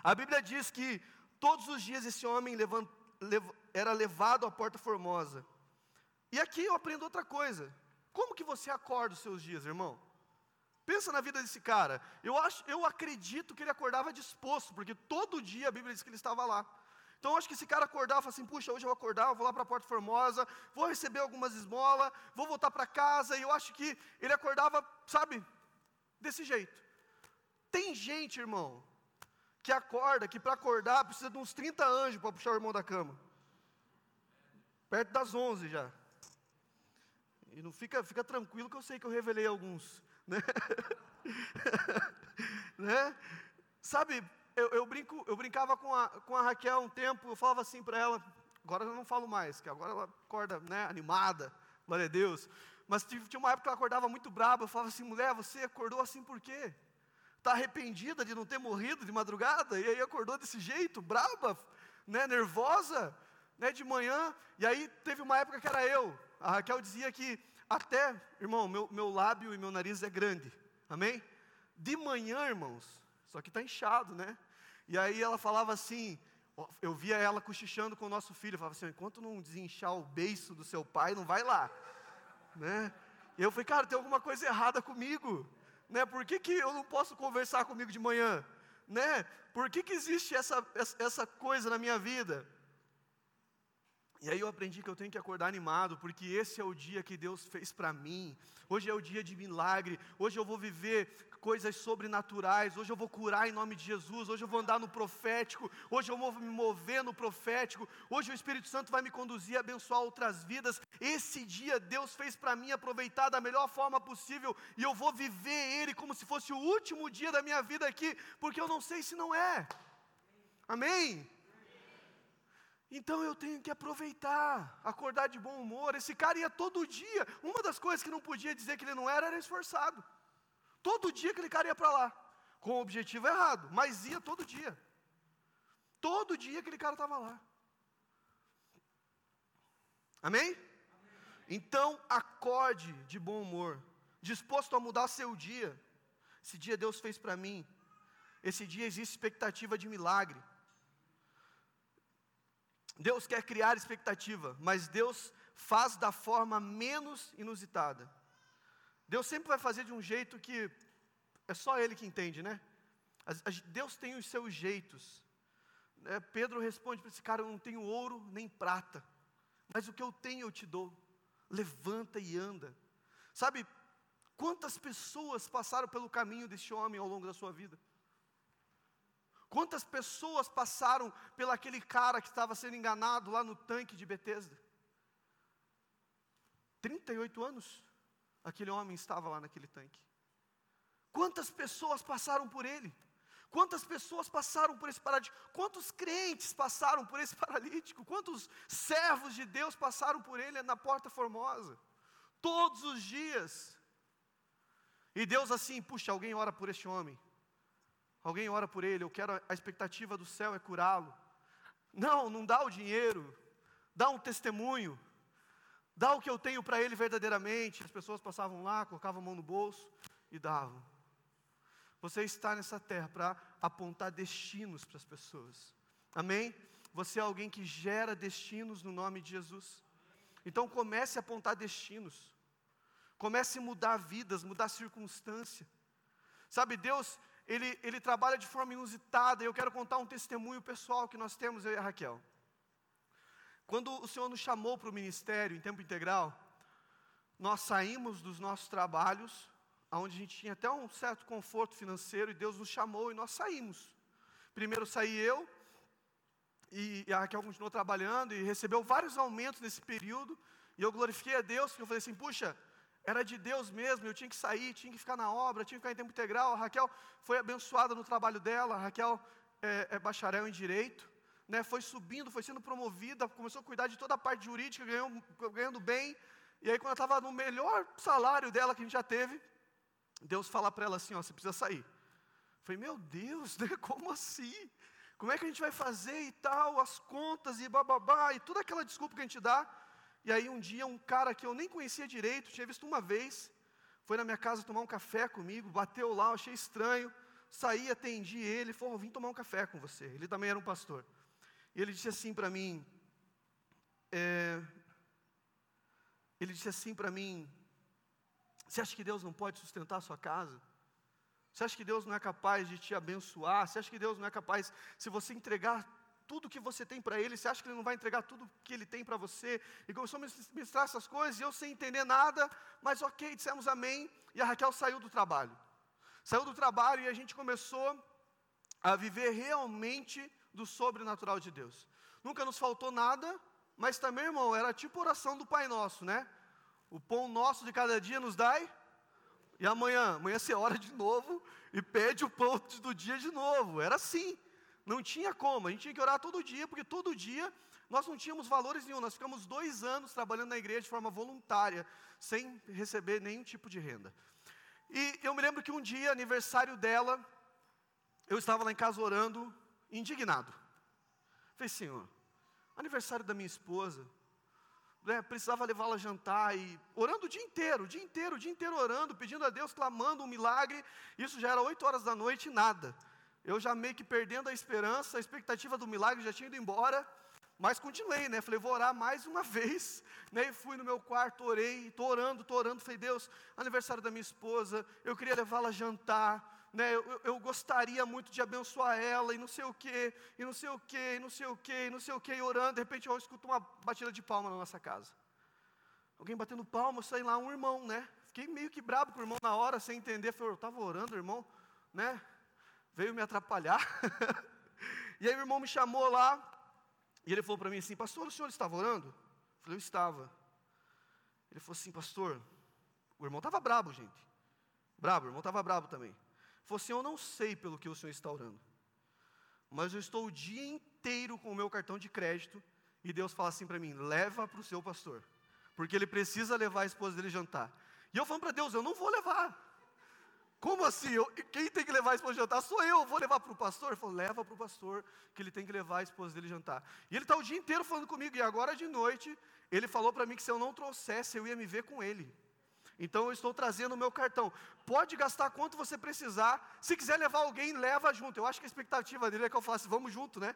A Bíblia diz que todos os dias esse homem levant, lev, era levado à porta formosa. E aqui eu aprendo outra coisa. Como que você acorda os seus dias, irmão? Pensa na vida desse cara. Eu, acho, eu acredito que ele acordava disposto, porque todo dia a Bíblia diz que ele estava lá. Então acho que esse cara acordava e assim, puxa, hoje eu vou acordar, eu vou lá para a Porta Formosa, vou receber algumas esmolas, vou voltar para casa, e eu acho que ele acordava, sabe, desse jeito. Tem gente, irmão, que acorda, que para acordar precisa de uns 30 anjos para puxar o irmão da cama perto das 11 já. E não fica, fica tranquilo que eu sei que eu revelei alguns, né? né? Sabe, eu, eu, brinco, eu brincava com a, com a Raquel um tempo, eu falava assim para ela, agora eu não falo mais, que agora ela acorda né, animada, glória a Deus. Mas tinha uma época que ela acordava muito braba, eu falava assim, mulher, você acordou assim por quê? Está arrependida de não ter morrido de madrugada? E aí acordou desse jeito, braba, né, nervosa? né, de manhã, e aí teve uma época que era eu. A Raquel dizia que até, irmão, meu, meu lábio e meu nariz é grande, amém? De manhã, irmãos, só que está inchado, né? E aí ela falava assim, eu via ela cochichando com o nosso filho, falava assim, enquanto não desinchar o beiço do seu pai, não vai lá, né? E eu falei, cara, tem alguma coisa errada comigo, né? Por que, que eu não posso conversar comigo de manhã, né? Por que, que existe essa, essa coisa na minha vida? E aí eu aprendi que eu tenho que acordar animado, porque esse é o dia que Deus fez para mim. Hoje é o dia de milagre. Hoje eu vou viver coisas sobrenaturais. Hoje eu vou curar em nome de Jesus. Hoje eu vou andar no profético. Hoje eu vou me mover no profético. Hoje o Espírito Santo vai me conduzir a abençoar outras vidas. Esse dia Deus fez para mim aproveitar da melhor forma possível e eu vou viver ele como se fosse o último dia da minha vida aqui, porque eu não sei se não é. Amém. Então eu tenho que aproveitar, acordar de bom humor. Esse cara ia todo dia. Uma das coisas que não podia dizer que ele não era era esforçado. Todo dia aquele cara ia para lá, com o objetivo errado, mas ia todo dia. Todo dia aquele cara estava lá. Amém? Então acorde de bom humor, disposto a mudar seu dia. Esse dia Deus fez para mim. Esse dia existe expectativa de milagre. Deus quer criar expectativa, mas Deus faz da forma menos inusitada. Deus sempre vai fazer de um jeito que é só Ele que entende, né? Deus tem os seus jeitos. Né? Pedro responde para esse cara: Eu não tenho ouro nem prata, mas o que eu tenho eu te dou. Levanta e anda. Sabe, quantas pessoas passaram pelo caminho desse homem ao longo da sua vida? Quantas pessoas passaram pelaquele cara que estava sendo enganado lá no tanque de Betesda? 38 anos aquele homem estava lá naquele tanque. Quantas pessoas passaram por ele? Quantas pessoas passaram por esse paralítico? Quantos crentes passaram por esse paralítico? Quantos servos de Deus passaram por ele na porta formosa? Todos os dias. E Deus assim, puxa, alguém ora por este homem. Alguém ora por ele, eu quero a expectativa do céu é curá-lo. Não, não dá o dinheiro, dá um testemunho, dá o que eu tenho para ele verdadeiramente. As pessoas passavam lá, colocavam a mão no bolso e davam. Você está nessa terra para apontar destinos para as pessoas. Amém? você é alguém que gera destinos no nome de Jesus. Então comece a apontar destinos. Comece a mudar vidas, mudar circunstância. Sabe, Deus, ele, ele trabalha de forma inusitada. Eu quero contar um testemunho pessoal que nós temos, eu e a Raquel. Quando o Senhor nos chamou para o ministério em tempo integral, nós saímos dos nossos trabalhos, onde a gente tinha até um certo conforto financeiro, e Deus nos chamou e nós saímos. Primeiro saí eu, e a Raquel continuou trabalhando e recebeu vários aumentos nesse período, e eu glorifiquei a Deus, porque eu falei assim: puxa, era de Deus mesmo, eu tinha que sair, tinha que ficar na obra, tinha que ficar em tempo integral. A Raquel foi abençoada no trabalho dela, a Raquel é, é bacharel em direito, né, foi subindo, foi sendo promovida, começou a cuidar de toda a parte jurídica, ganhou, ganhando bem. E aí, quando ela estava no melhor salário dela que a gente já teve, Deus fala para ela assim: ó, você precisa sair. Eu falei, meu Deus, né, como assim? Como é que a gente vai fazer e tal, as contas e bababá, e toda aquela desculpa que a gente dá. E aí um dia um cara que eu nem conhecia direito, tinha visto uma vez, foi na minha casa tomar um café comigo, bateu lá, achei estranho, saí, atendi ele, falou, vim tomar um café com você. Ele também era um pastor. E ele disse assim para mim, é, ele disse assim para mim, você acha que Deus não pode sustentar a sua casa? Você acha que Deus não é capaz de te abençoar? Você acha que Deus não é capaz, se você entregar tudo que você tem para Ele, você acha que Ele não vai entregar tudo que Ele tem para você? E começou a ministrar essas coisas, e eu sem entender nada, mas ok, dissemos amém, e a Raquel saiu do trabalho. Saiu do trabalho e a gente começou a viver realmente do sobrenatural de Deus. Nunca nos faltou nada, mas também, irmão, era tipo oração do Pai Nosso, né? O pão nosso de cada dia nos dai, e amanhã, amanhã você ora de novo e pede o pão do dia de novo. Era assim. Não tinha como, a gente tinha que orar todo dia, porque todo dia nós não tínhamos valores nenhum. Nós ficamos dois anos trabalhando na igreja de forma voluntária, sem receber nenhum tipo de renda. E eu me lembro que um dia, aniversário dela, eu estava lá em casa orando, indignado. Falei, Senhor, aniversário da minha esposa, né, precisava levá-la a jantar e orando o dia inteiro, o dia inteiro, o dia inteiro orando, pedindo a Deus, clamando um milagre. Isso já era oito horas da noite e nada. Eu já meio que perdendo a esperança, a expectativa do milagre já tinha ido embora, mas continuei, né? Falei, vou orar mais uma vez, né? E fui no meu quarto, orei, estou orando, estou orando. Falei, Deus, aniversário da minha esposa, eu queria levá-la a jantar, né? Eu, eu, gostaria muito de abençoar ela, e não sei o quê, e não sei o quê, e não sei o quê, e não sei o quê, e orando. De repente eu escuto uma batida de palma na nossa casa. Alguém batendo palma, sai lá um irmão, né? Fiquei meio que brabo com o irmão na hora, sem entender. Falei, eu estava orando, irmão, né? Veio me atrapalhar. e aí o irmão me chamou lá, e ele falou para mim assim, pastor, o senhor estava orando? Eu falei, eu estava. Ele falou assim, pastor, o irmão estava brabo, gente. Brabo, o irmão estava brabo também. Ele falou assim, eu não sei pelo que o senhor está orando, mas eu estou o dia inteiro com o meu cartão de crédito, e Deus fala assim para mim, leva para o seu pastor, porque ele precisa levar a esposa dele jantar. E eu falando para Deus, eu não vou levar. Como assim? Eu, quem tem que levar a esposa jantar? Sou eu, vou levar para o pastor? Ele falou, leva para o pastor, que ele tem que levar a esposa dele jantar. E ele está o dia inteiro falando comigo, e agora de noite, ele falou para mim que se eu não trouxesse, eu ia me ver com ele. Então eu estou trazendo o meu cartão. Pode gastar quanto você precisar. Se quiser levar alguém, leva junto. Eu acho que a expectativa dele é que eu falasse, vamos junto, né?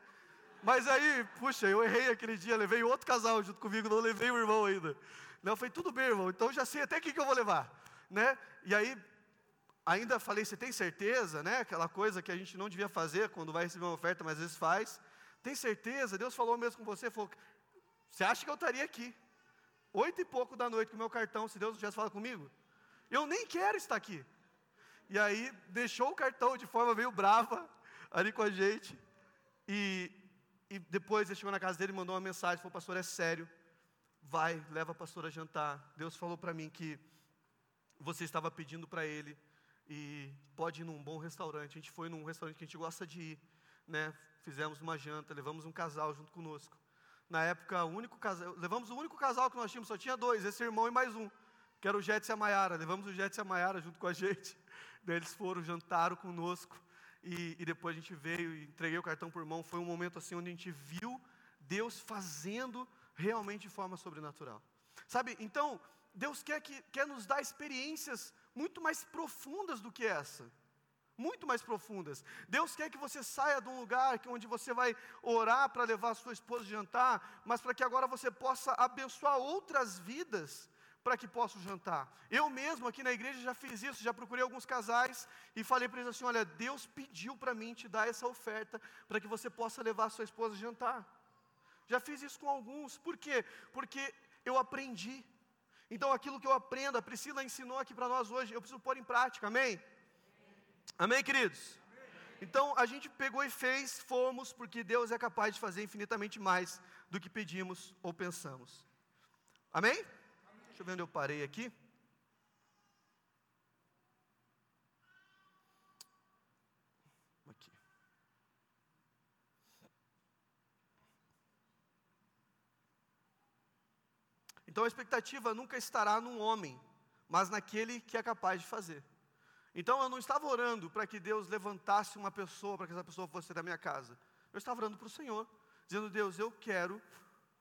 Mas aí, puxa, eu errei aquele dia, levei outro casal junto comigo, não levei o irmão ainda. Não, eu falei, tudo bem, irmão, então já sei até o que, eu vou levar. Né? E aí, Ainda falei, você tem certeza, né? Aquela coisa que a gente não devia fazer quando vai receber uma oferta, mas às vezes faz. Tem certeza? Deus falou mesmo com você, falou, você acha que eu estaria aqui? Oito e pouco da noite com o meu cartão, se Deus não tivesse falado comigo? Eu nem quero estar aqui. E aí deixou o cartão de forma meio brava ali com a gente. E, e depois ele chegou na casa dele e mandou uma mensagem, falou, pastor, é sério. Vai, leva a pastora a jantar. Deus falou para mim que você estava pedindo para ele e pode ir num bom restaurante. A gente foi num restaurante que a gente gosta de ir, né? Fizemos uma janta, levamos um casal junto conosco. Na época, o único casal, levamos o único casal que nós tínhamos, só tinha dois, esse irmão e mais um, que era o Jetsi e a Maiara. Levamos o Jetsi e a Maiara junto com a gente. Eles foram, jantaram conosco. E, e depois a gente veio e entreguei o cartão por mão. Foi um momento assim onde a gente viu Deus fazendo realmente de forma sobrenatural. Sabe, então, Deus quer, que, quer nos dar experiências muito mais profundas do que essa. muito mais profundas. Deus quer que você saia de um lugar onde você vai orar para levar a sua esposa jantar, mas para que agora você possa abençoar outras vidas para que possam jantar. Eu mesmo aqui na igreja já fiz isso, já procurei alguns casais e falei para eles assim: olha, Deus pediu para mim te dar essa oferta para que você possa levar a sua esposa a jantar. Já fiz isso com alguns, por quê? Porque eu aprendi. Então aquilo que eu aprendo, a Priscila ensinou aqui para nós hoje, eu preciso pôr em prática, amém? Amém, queridos? Então a gente pegou e fez, fomos, porque Deus é capaz de fazer infinitamente mais do que pedimos ou pensamos. Amém? Deixa eu ver onde eu parei. Aqui. Então a expectativa nunca estará num homem, mas naquele que é capaz de fazer. Então eu não estava orando para que Deus levantasse uma pessoa, para que essa pessoa fosse da minha casa. Eu estava orando para o Senhor, dizendo: Deus, eu quero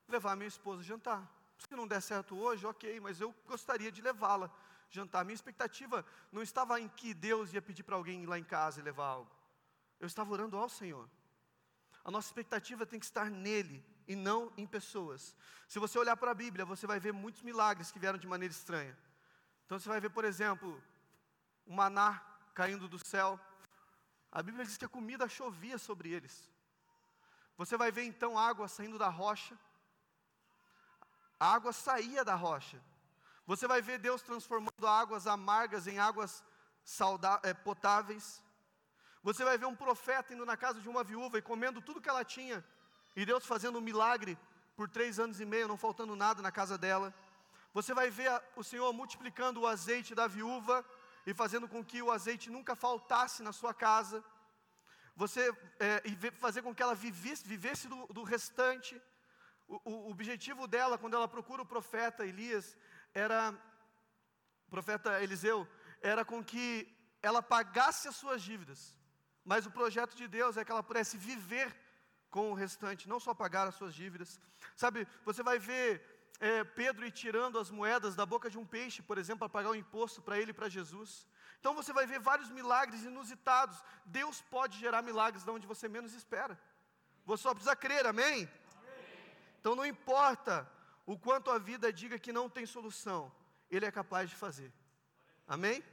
levar minha esposa a jantar. Se não der certo hoje, ok, mas eu gostaria de levá-la jantar. Minha expectativa não estava em que Deus ia pedir para alguém ir lá em casa e levar algo. Eu estava orando ao Senhor. A nossa expectativa tem que estar nele e não em pessoas. Se você olhar para a Bíblia, você vai ver muitos milagres que vieram de maneira estranha. Então você vai ver, por exemplo, o maná caindo do céu. A Bíblia diz que a comida chovia sobre eles. Você vai ver então água saindo da rocha a água saía da rocha. Você vai ver Deus transformando águas amargas em águas é, potáveis. Você vai ver um profeta indo na casa de uma viúva e comendo tudo que ela tinha. E Deus fazendo um milagre por três anos e meio, não faltando nada na casa dela. Você vai ver o Senhor multiplicando o azeite da viúva e fazendo com que o azeite nunca faltasse na sua casa. Você é, e fazer com que ela vivesse, vivesse do, do restante. O, o, objetivo dela, quando ela procura o profeta Elias, era, profeta Eliseu, era com que ela pagasse as suas dívidas. Mas o projeto de Deus é que ela pudesse viver com o restante, não só pagar as suas dívidas. Sabe, você vai ver é, Pedro ir tirando as moedas da boca de um peixe, por exemplo, para pagar o imposto para ele e para Jesus. Então você vai ver vários milagres inusitados. Deus pode gerar milagres de onde você menos espera. Você só precisa crer, amém? Então não importa o quanto a vida diga que não tem solução, Ele é capaz de fazer. Amém?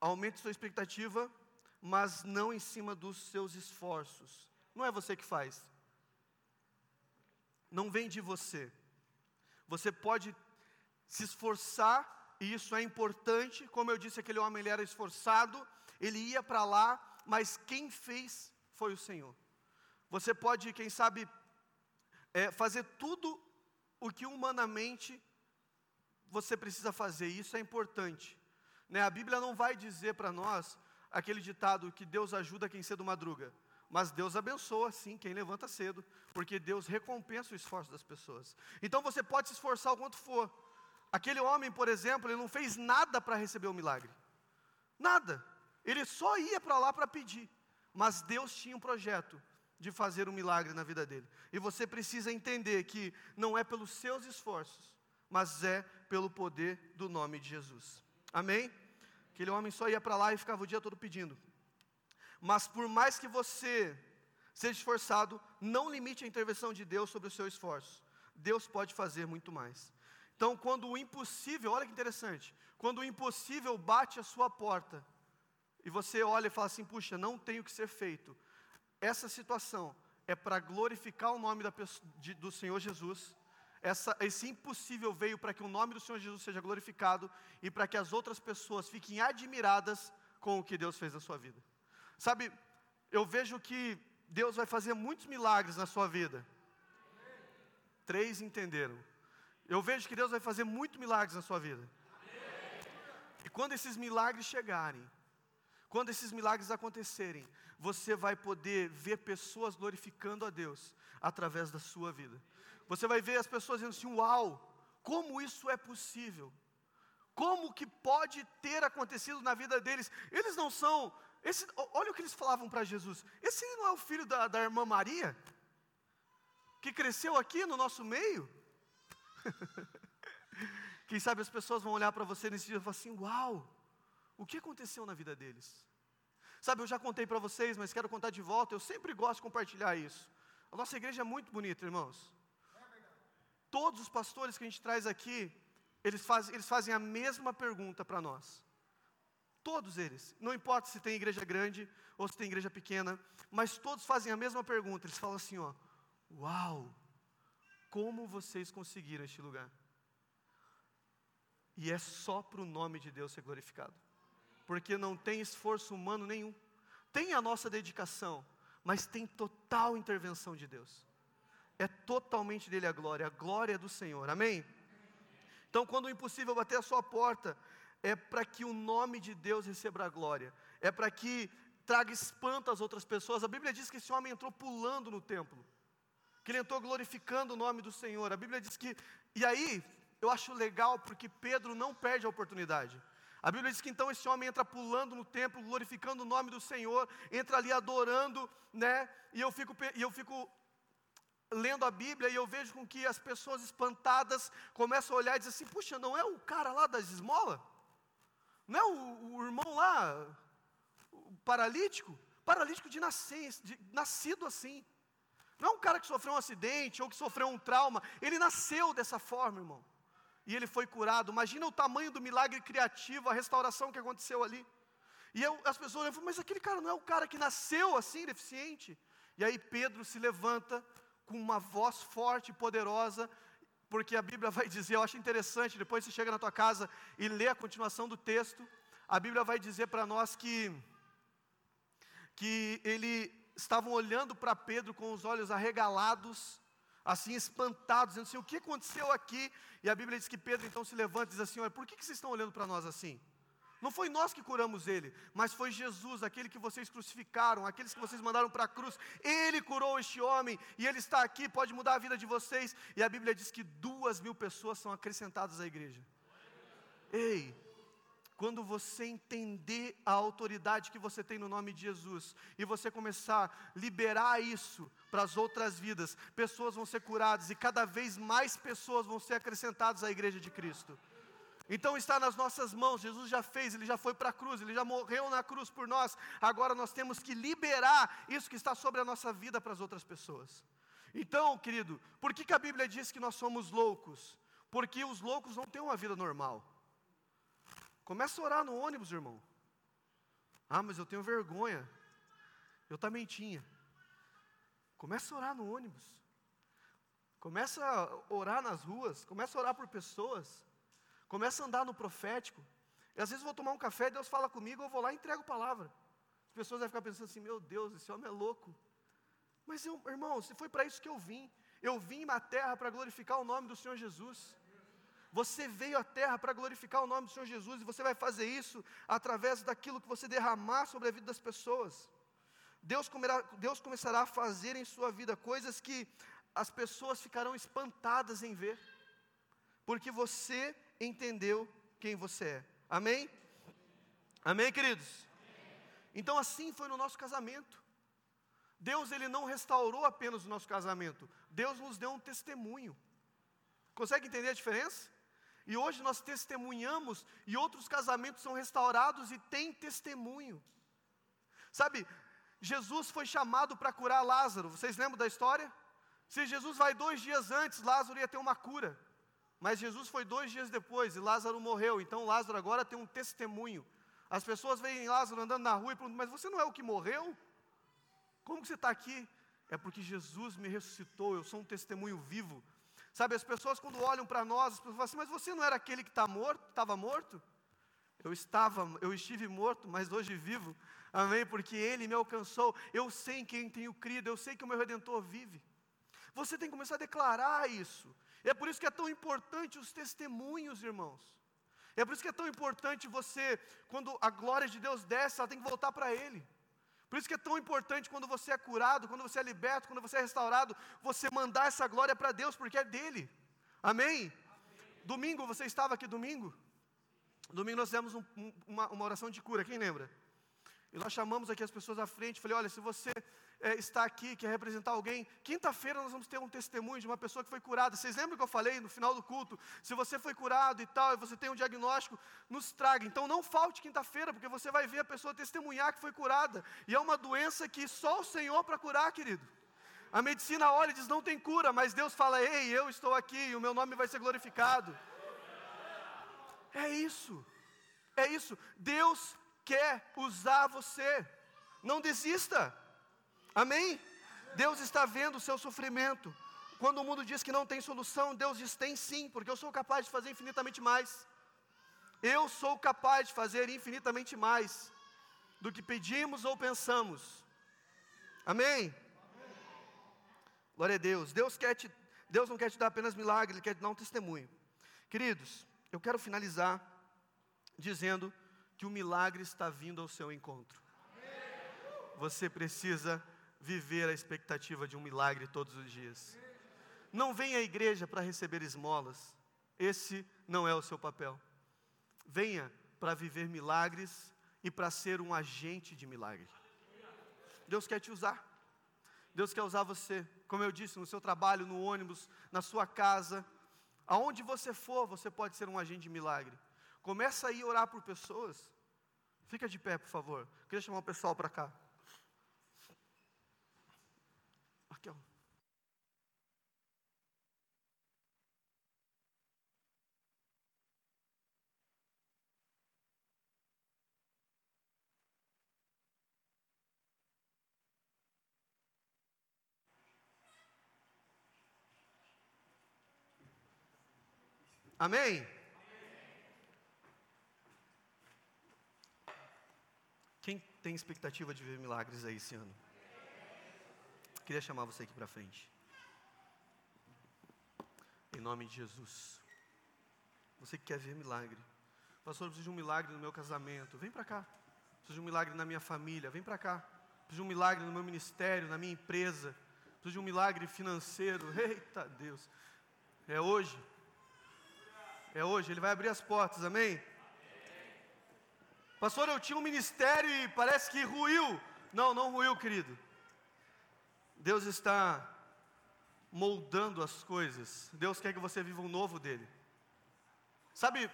Aumente sua expectativa, mas não em cima dos seus esforços. Não é você que faz. Não vem de você. Você pode se esforçar, e isso é importante. Como eu disse, aquele homem ele era esforçado, ele ia para lá, mas quem fez foi o Senhor. Você pode, quem sabe, é fazer tudo o que humanamente você precisa fazer, isso é importante. Né? A Bíblia não vai dizer para nós aquele ditado que Deus ajuda quem cedo madruga, mas Deus abençoa sim quem levanta cedo, porque Deus recompensa o esforço das pessoas. Então você pode se esforçar o quanto for. Aquele homem, por exemplo, ele não fez nada para receber o milagre. Nada. Ele só ia para lá para pedir. Mas Deus tinha um projeto de fazer um milagre na vida dele. E você precisa entender que não é pelos seus esforços, mas é pelo poder do nome de Jesus. Amém? Aquele homem só ia para lá e ficava o dia todo pedindo. Mas por mais que você seja esforçado, não limite a intervenção de Deus sobre o seu esforço. Deus pode fazer muito mais. Então, quando o impossível, olha que interessante, quando o impossível bate a sua porta, e você olha e fala assim: puxa, não tem o que ser feito, essa situação é para glorificar o nome de, do Senhor Jesus. Essa, esse impossível veio para que o nome do Senhor Jesus seja glorificado e para que as outras pessoas fiquem admiradas com o que Deus fez na sua vida. Sabe, eu vejo que Deus vai fazer muitos milagres na sua vida. Três entenderam. Eu vejo que Deus vai fazer muitos milagres na sua vida. E quando esses milagres chegarem, quando esses milagres acontecerem, você vai poder ver pessoas glorificando a Deus através da sua vida. Você vai ver as pessoas dizendo assim: Uau, como isso é possível? Como que pode ter acontecido na vida deles? Eles não são. Esse, olha o que eles falavam para Jesus: Esse não é o filho da, da irmã Maria? Que cresceu aqui no nosso meio? Quem sabe as pessoas vão olhar para você nesse dia e falar assim: Uau, o que aconteceu na vida deles? Sabe, eu já contei para vocês, mas quero contar de volta. Eu sempre gosto de compartilhar isso. A nossa igreja é muito bonita, irmãos. Todos os pastores que a gente traz aqui, eles fazem, eles fazem a mesma pergunta para nós. Todos eles. Não importa se tem igreja grande ou se tem igreja pequena, mas todos fazem a mesma pergunta. Eles falam assim, ó: "Uau! Como vocês conseguiram este lugar?" E é só para o nome de Deus ser glorificado. Porque não tem esforço humano nenhum. Tem a nossa dedicação, mas tem total intervenção de Deus. É totalmente dele a glória, a glória é do Senhor. Amém? Então, quando o impossível bater a sua porta, é para que o nome de Deus receba a glória. É para que traga espanto às outras pessoas. A Bíblia diz que esse homem entrou pulando no templo. Que ele entrou glorificando o nome do Senhor. A Bíblia diz que e aí eu acho legal porque Pedro não perde a oportunidade. A Bíblia diz que então esse homem entra pulando no templo, glorificando o nome do Senhor, entra ali adorando, né? E eu fico, e eu fico lendo a Bíblia e eu vejo com que as pessoas espantadas começam a olhar e dizem assim: puxa, não é o cara lá das esmolas? Não o, o irmão lá, o paralítico? Paralítico de, nascença, de nascido assim. Não é um cara que sofreu um acidente ou que sofreu um trauma, ele nasceu dessa forma, irmão e ele foi curado. Imagina o tamanho do milagre criativo, a restauração que aconteceu ali. E eu, as pessoas olham, mas aquele cara não é o cara que nasceu assim, deficiente. E aí Pedro se levanta com uma voz forte e poderosa, porque a Bíblia vai dizer, eu acho interessante, depois você chega na tua casa e lê a continuação do texto, a Bíblia vai dizer para nós que, que ele estavam olhando para Pedro com os olhos arregalados, assim espantados, dizendo assim: o que aconteceu aqui? E a Bíblia diz que Pedro então se levanta e diz assim: olha, por que, que vocês estão olhando para nós assim? Não foi nós que curamos ele, mas foi Jesus, aquele que vocês crucificaram, aqueles que vocês mandaram para a cruz. Ele curou este homem e ele está aqui, pode mudar a vida de vocês. E a Bíblia diz que duas mil pessoas são acrescentadas à igreja. Ei, quando você entender a autoridade que você tem no nome de Jesus e você começar a liberar isso para as outras vidas, pessoas vão ser curadas e cada vez mais pessoas vão ser acrescentadas à igreja de Cristo. Então está nas nossas mãos, Jesus já fez, ele já foi para a cruz, ele já morreu na cruz por nós. Agora nós temos que liberar isso que está sobre a nossa vida para as outras pessoas. Então, querido, por que, que a Bíblia diz que nós somos loucos? Porque os loucos não têm uma vida normal. Começa a orar no ônibus, irmão. Ah, mas eu tenho vergonha. Eu também tinha. Começa a orar no ônibus. Começa a orar nas ruas. Começa a orar por pessoas. Começa a andar no profético. E às vezes eu vou tomar um café, Deus fala comigo, eu vou lá e entrego palavra. As pessoas vão ficar pensando assim: meu Deus, esse homem é louco. Mas, eu, irmão, se foi para isso que eu vim. Eu vim na terra para glorificar o nome do Senhor Jesus. Você veio à terra para glorificar o nome do Senhor Jesus e você vai fazer isso através daquilo que você derramar sobre a vida das pessoas. Deus, comerá, Deus começará a fazer em sua vida coisas que as pessoas ficarão espantadas em ver, porque você entendeu quem você é. Amém? Amém, queridos? Então assim foi no nosso casamento. Deus ele não restaurou apenas o nosso casamento, Deus nos deu um testemunho. Consegue entender a diferença? E hoje nós testemunhamos e outros casamentos são restaurados e tem testemunho. Sabe, Jesus foi chamado para curar Lázaro. Vocês lembram da história? Se Jesus vai dois dias antes, Lázaro ia ter uma cura. Mas Jesus foi dois dias depois e Lázaro morreu. Então Lázaro agora tem um testemunho. As pessoas veem Lázaro andando na rua e perguntam: Mas você não é o que morreu? Como que você está aqui? É porque Jesus me ressuscitou, eu sou um testemunho vivo. Sabe, as pessoas quando olham para nós, as pessoas falam assim, mas você não era aquele que está morto, estava morto? Eu estava, eu estive morto, mas hoje vivo. Amém? Porque Ele me alcançou. Eu sei em quem tenho crido, eu sei que o meu Redentor vive. Você tem que começar a declarar isso. É por isso que é tão importante os testemunhos, irmãos. É por isso que é tão importante você, quando a glória de Deus desce, ela tem que voltar para Ele. Por isso que é tão importante quando você é curado, quando você é liberto, quando você é restaurado, você mandar essa glória para Deus, porque é dele. Amém? Amém? Domingo, você estava aqui domingo? Domingo nós fizemos um, uma, uma oração de cura, quem lembra? E nós chamamos aqui as pessoas à frente, falei, olha, se você é, está aqui, quer representar alguém, quinta-feira nós vamos ter um testemunho de uma pessoa que foi curada. Vocês lembram que eu falei no final do culto? Se você foi curado e tal, e você tem um diagnóstico, nos traga. Então não falte quinta-feira, porque você vai ver a pessoa testemunhar que foi curada. E é uma doença que só o Senhor para curar, querido. A medicina olha e diz: não tem cura, mas Deus fala: ei, eu estou aqui e o meu nome vai ser glorificado. É isso, é isso. Deus quer usar você. Não desista. Amém? Deus está vendo o seu sofrimento. Quando o mundo diz que não tem solução, Deus diz: tem sim, porque eu sou capaz de fazer infinitamente mais. Eu sou capaz de fazer infinitamente mais do que pedimos ou pensamos. Amém? Glória a Deus. Deus, quer te, Deus não quer te dar apenas milagre, Ele quer te dar um testemunho. Queridos, eu quero finalizar dizendo que o milagre está vindo ao seu encontro. Você precisa viver a expectativa de um milagre todos os dias. Não venha à igreja para receber esmolas, esse não é o seu papel. Venha para viver milagres e para ser um agente de milagre. Deus quer te usar. Deus quer usar você, como eu disse, no seu trabalho, no ônibus, na sua casa, aonde você for, você pode ser um agente de milagre. Começa aí a orar por pessoas. Fica de pé, por favor. Queria chamar o pessoal para cá. Raquel. Amém? Quem tem expectativa de ver milagres aí esse ano? Queria chamar você aqui para frente. Em nome de Jesus. Você que quer ver milagre. Pastor, eu preciso de um milagre no meu casamento. Vem para cá. Preciso de um milagre na minha família. Vem para cá. Preciso de um milagre no meu ministério, na minha empresa. Preciso de um milagre financeiro. Eita Deus. É hoje. É hoje. Ele vai abrir as portas. Amém? Pastor, eu tinha um ministério e parece que ruiu. Não, não ruiu, querido. Deus está moldando as coisas. Deus quer que você viva um novo dele. Sabe,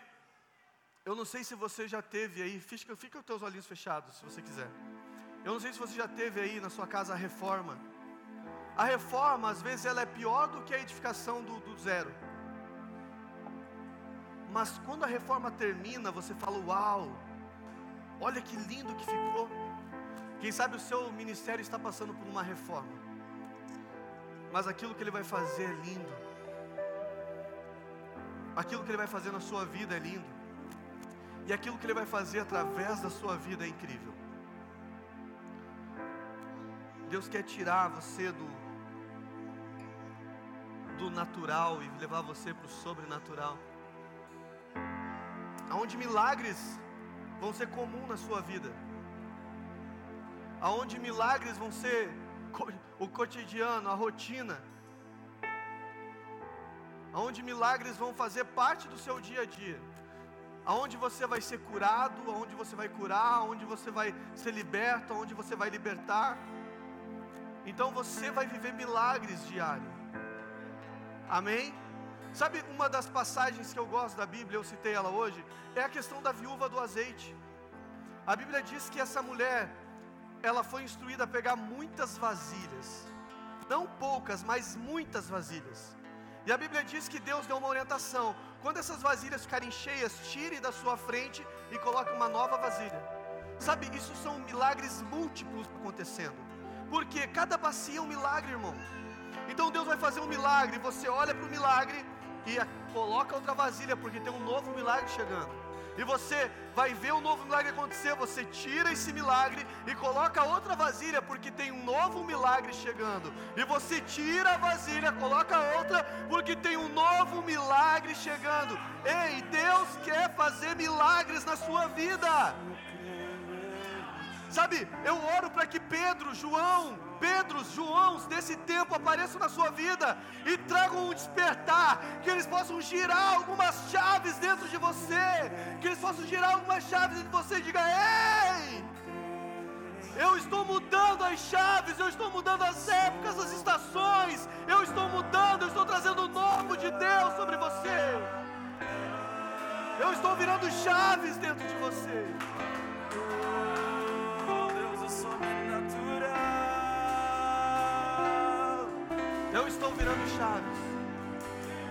eu não sei se você já teve aí, fica, fica os teus olhinhos fechados, se você quiser. Eu não sei se você já teve aí na sua casa a reforma. A reforma, às vezes, ela é pior do que a edificação do, do zero. Mas quando a reforma termina, você fala: Uau, olha que lindo que ficou. Quem sabe o seu ministério está passando por uma reforma mas aquilo que Ele vai fazer é lindo. Aquilo que Ele vai fazer na sua vida é lindo. E aquilo que Ele vai fazer através da sua vida é incrível. Deus quer tirar você do, do natural e levar você para o sobrenatural. Aonde milagres vão ser comum na sua vida. Aonde milagres vão ser o cotidiano, a rotina, aonde milagres vão fazer parte do seu dia a dia, aonde você vai ser curado, aonde você vai curar, aonde você vai ser liberto, aonde você vai libertar. Então você vai viver milagres diários. Amém? Sabe uma das passagens que eu gosto da Bíblia, eu citei ela hoje, é a questão da viúva do azeite. A Bíblia diz que essa mulher, ela foi instruída a pegar muitas vasilhas, não poucas, mas muitas vasilhas. E a Bíblia diz que Deus deu uma orientação: quando essas vasilhas ficarem cheias, tire da sua frente e coloque uma nova vasilha. Sabe, isso são milagres múltiplos acontecendo, porque cada bacia é um milagre, irmão. Então Deus vai fazer um milagre, você olha para o milagre e coloca outra vasilha, porque tem um novo milagre chegando e você vai ver um novo milagre acontecer. Você tira esse milagre e coloca outra vasilha, porque tem um novo milagre chegando. E você tira a vasilha, coloca outra, porque tem um novo milagre chegando. Ei, Deus quer fazer milagres na sua vida. Sabe, eu oro para que Pedro, João, Pedros, Joãos desse tempo apareçam na sua vida e tragam um despertar, que eles possam girar algumas chaves dentro de você, que eles possam girar algumas chaves dentro de você e diga: Ei! Eu estou mudando as chaves, eu estou mudando as épocas, as estações. Eu estou mudando, eu estou trazendo o novo de Deus sobre você. Eu estou virando chaves dentro de você. Oh, Deus, o sobrenatural. Chaves.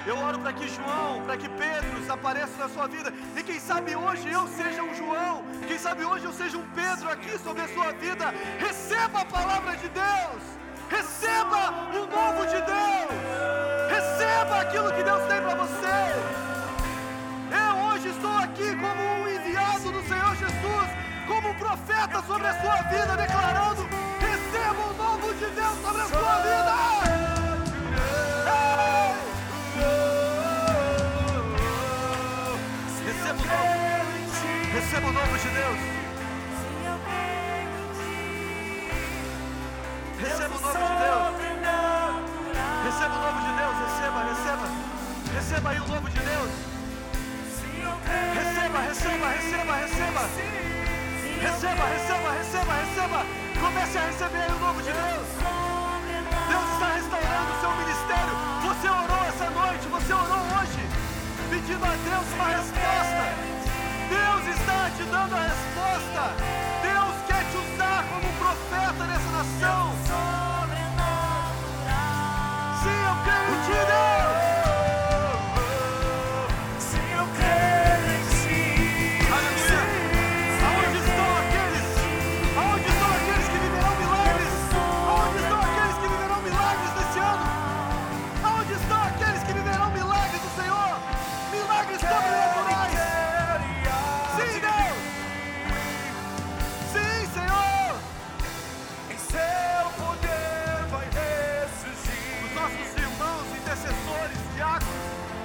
Eu oro para que João, para que Pedro apareça na sua vida. E quem sabe hoje eu seja um João. Quem sabe hoje eu seja um Pedro aqui sobre a sua vida. Receba a palavra de Deus. Receba o novo de Deus. Receba aquilo que Deus tem para você. Eu hoje estou aqui como um enviado do Senhor Jesus, como um profeta sobre a sua vida, declarando: receba o novo de Deus sobre a sua vida. Receba o novo de Deus. Receba o novo de Deus. Receba o novo de Deus. Receba, receba. Receba aí o novo de Deus. Receba, receba, receba, receba. Receba, receba, receba, receba. Comece a receber aí o novo de Deus. Deus está restaurando o seu ministério. Você orou essa noite, você orou hoje, pedindo a Deus uma resposta. Está te dando a resposta. Deus quer te usar como profeta nessa nação. Sim, eu creio em ti, Deus. Intercessores, diáconos,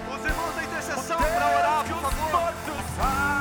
os irmãos da intercessão para orar, por favor.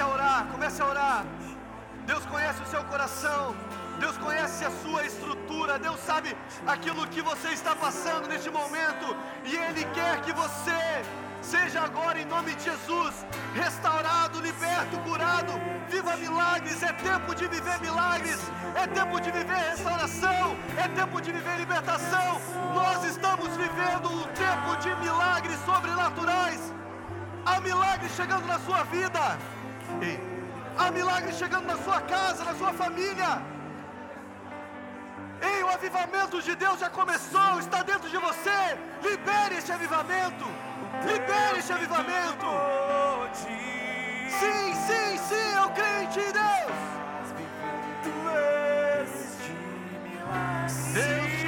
Comece a orar, comece a orar. Deus conhece o seu coração. Deus conhece a sua estrutura. Deus sabe aquilo que você está passando neste momento. E Ele quer que você seja agora, em nome de Jesus, restaurado, liberto, curado. Viva milagres. É tempo de viver milagres. É tempo de viver restauração. É tempo de viver libertação. Nós estamos vivendo um tempo de milagres sobrenaturais. Há milagres chegando na sua vida. Ei, há milagres chegando na sua casa, na sua família. Ei, o avivamento de Deus já começou, está dentro de você. Libere esse avivamento. Libere esse avivamento. Sim, sim, sim, eu creio em ti, Deus. Deus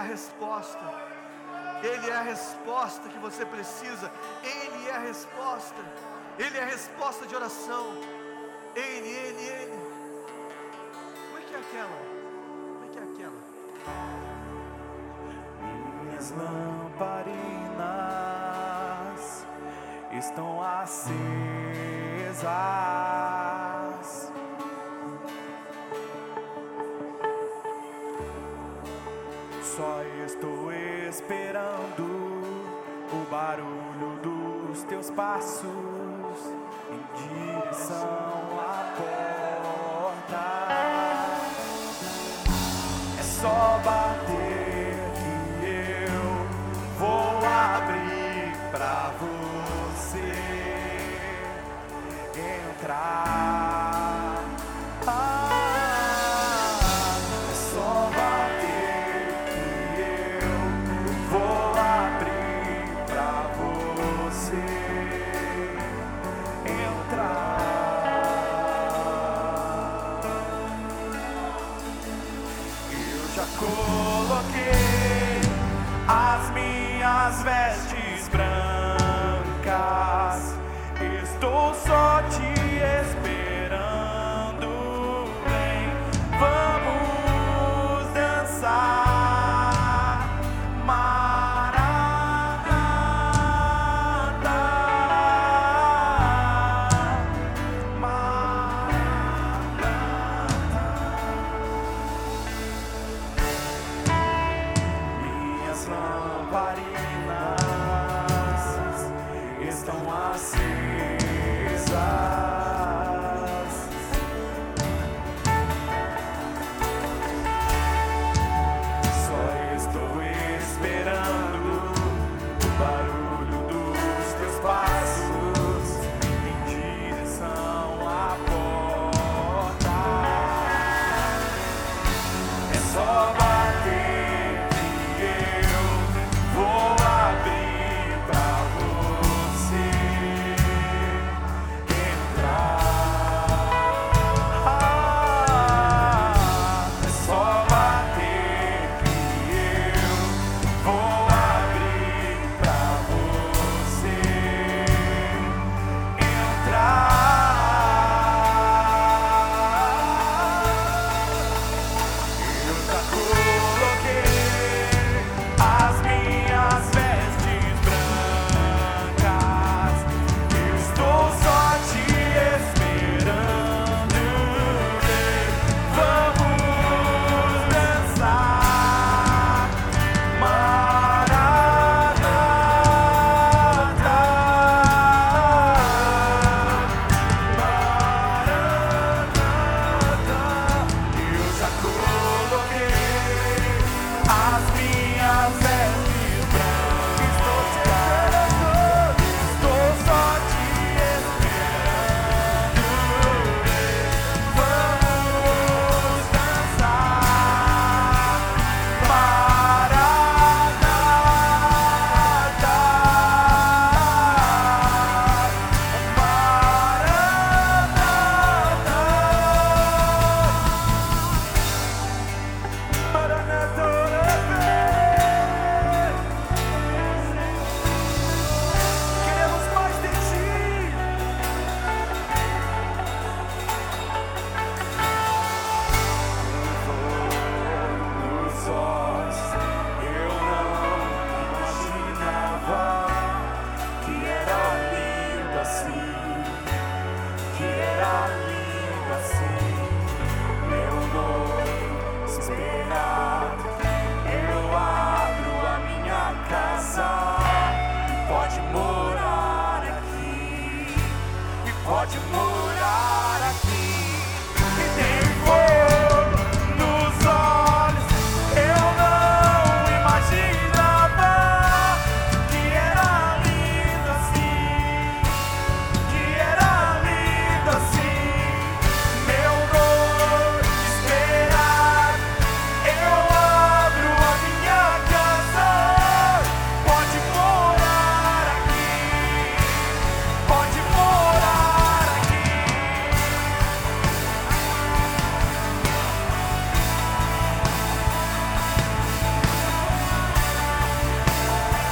a resposta. Ele é a resposta que você precisa. Ele é a resposta. Ele é a resposta de oração. Ele, ele, ele. Como é que é aquela? Como é que é aquela? Minhas lamparinas estão acesas. Só estou esperando o barulho dos teus passos em direção à porta.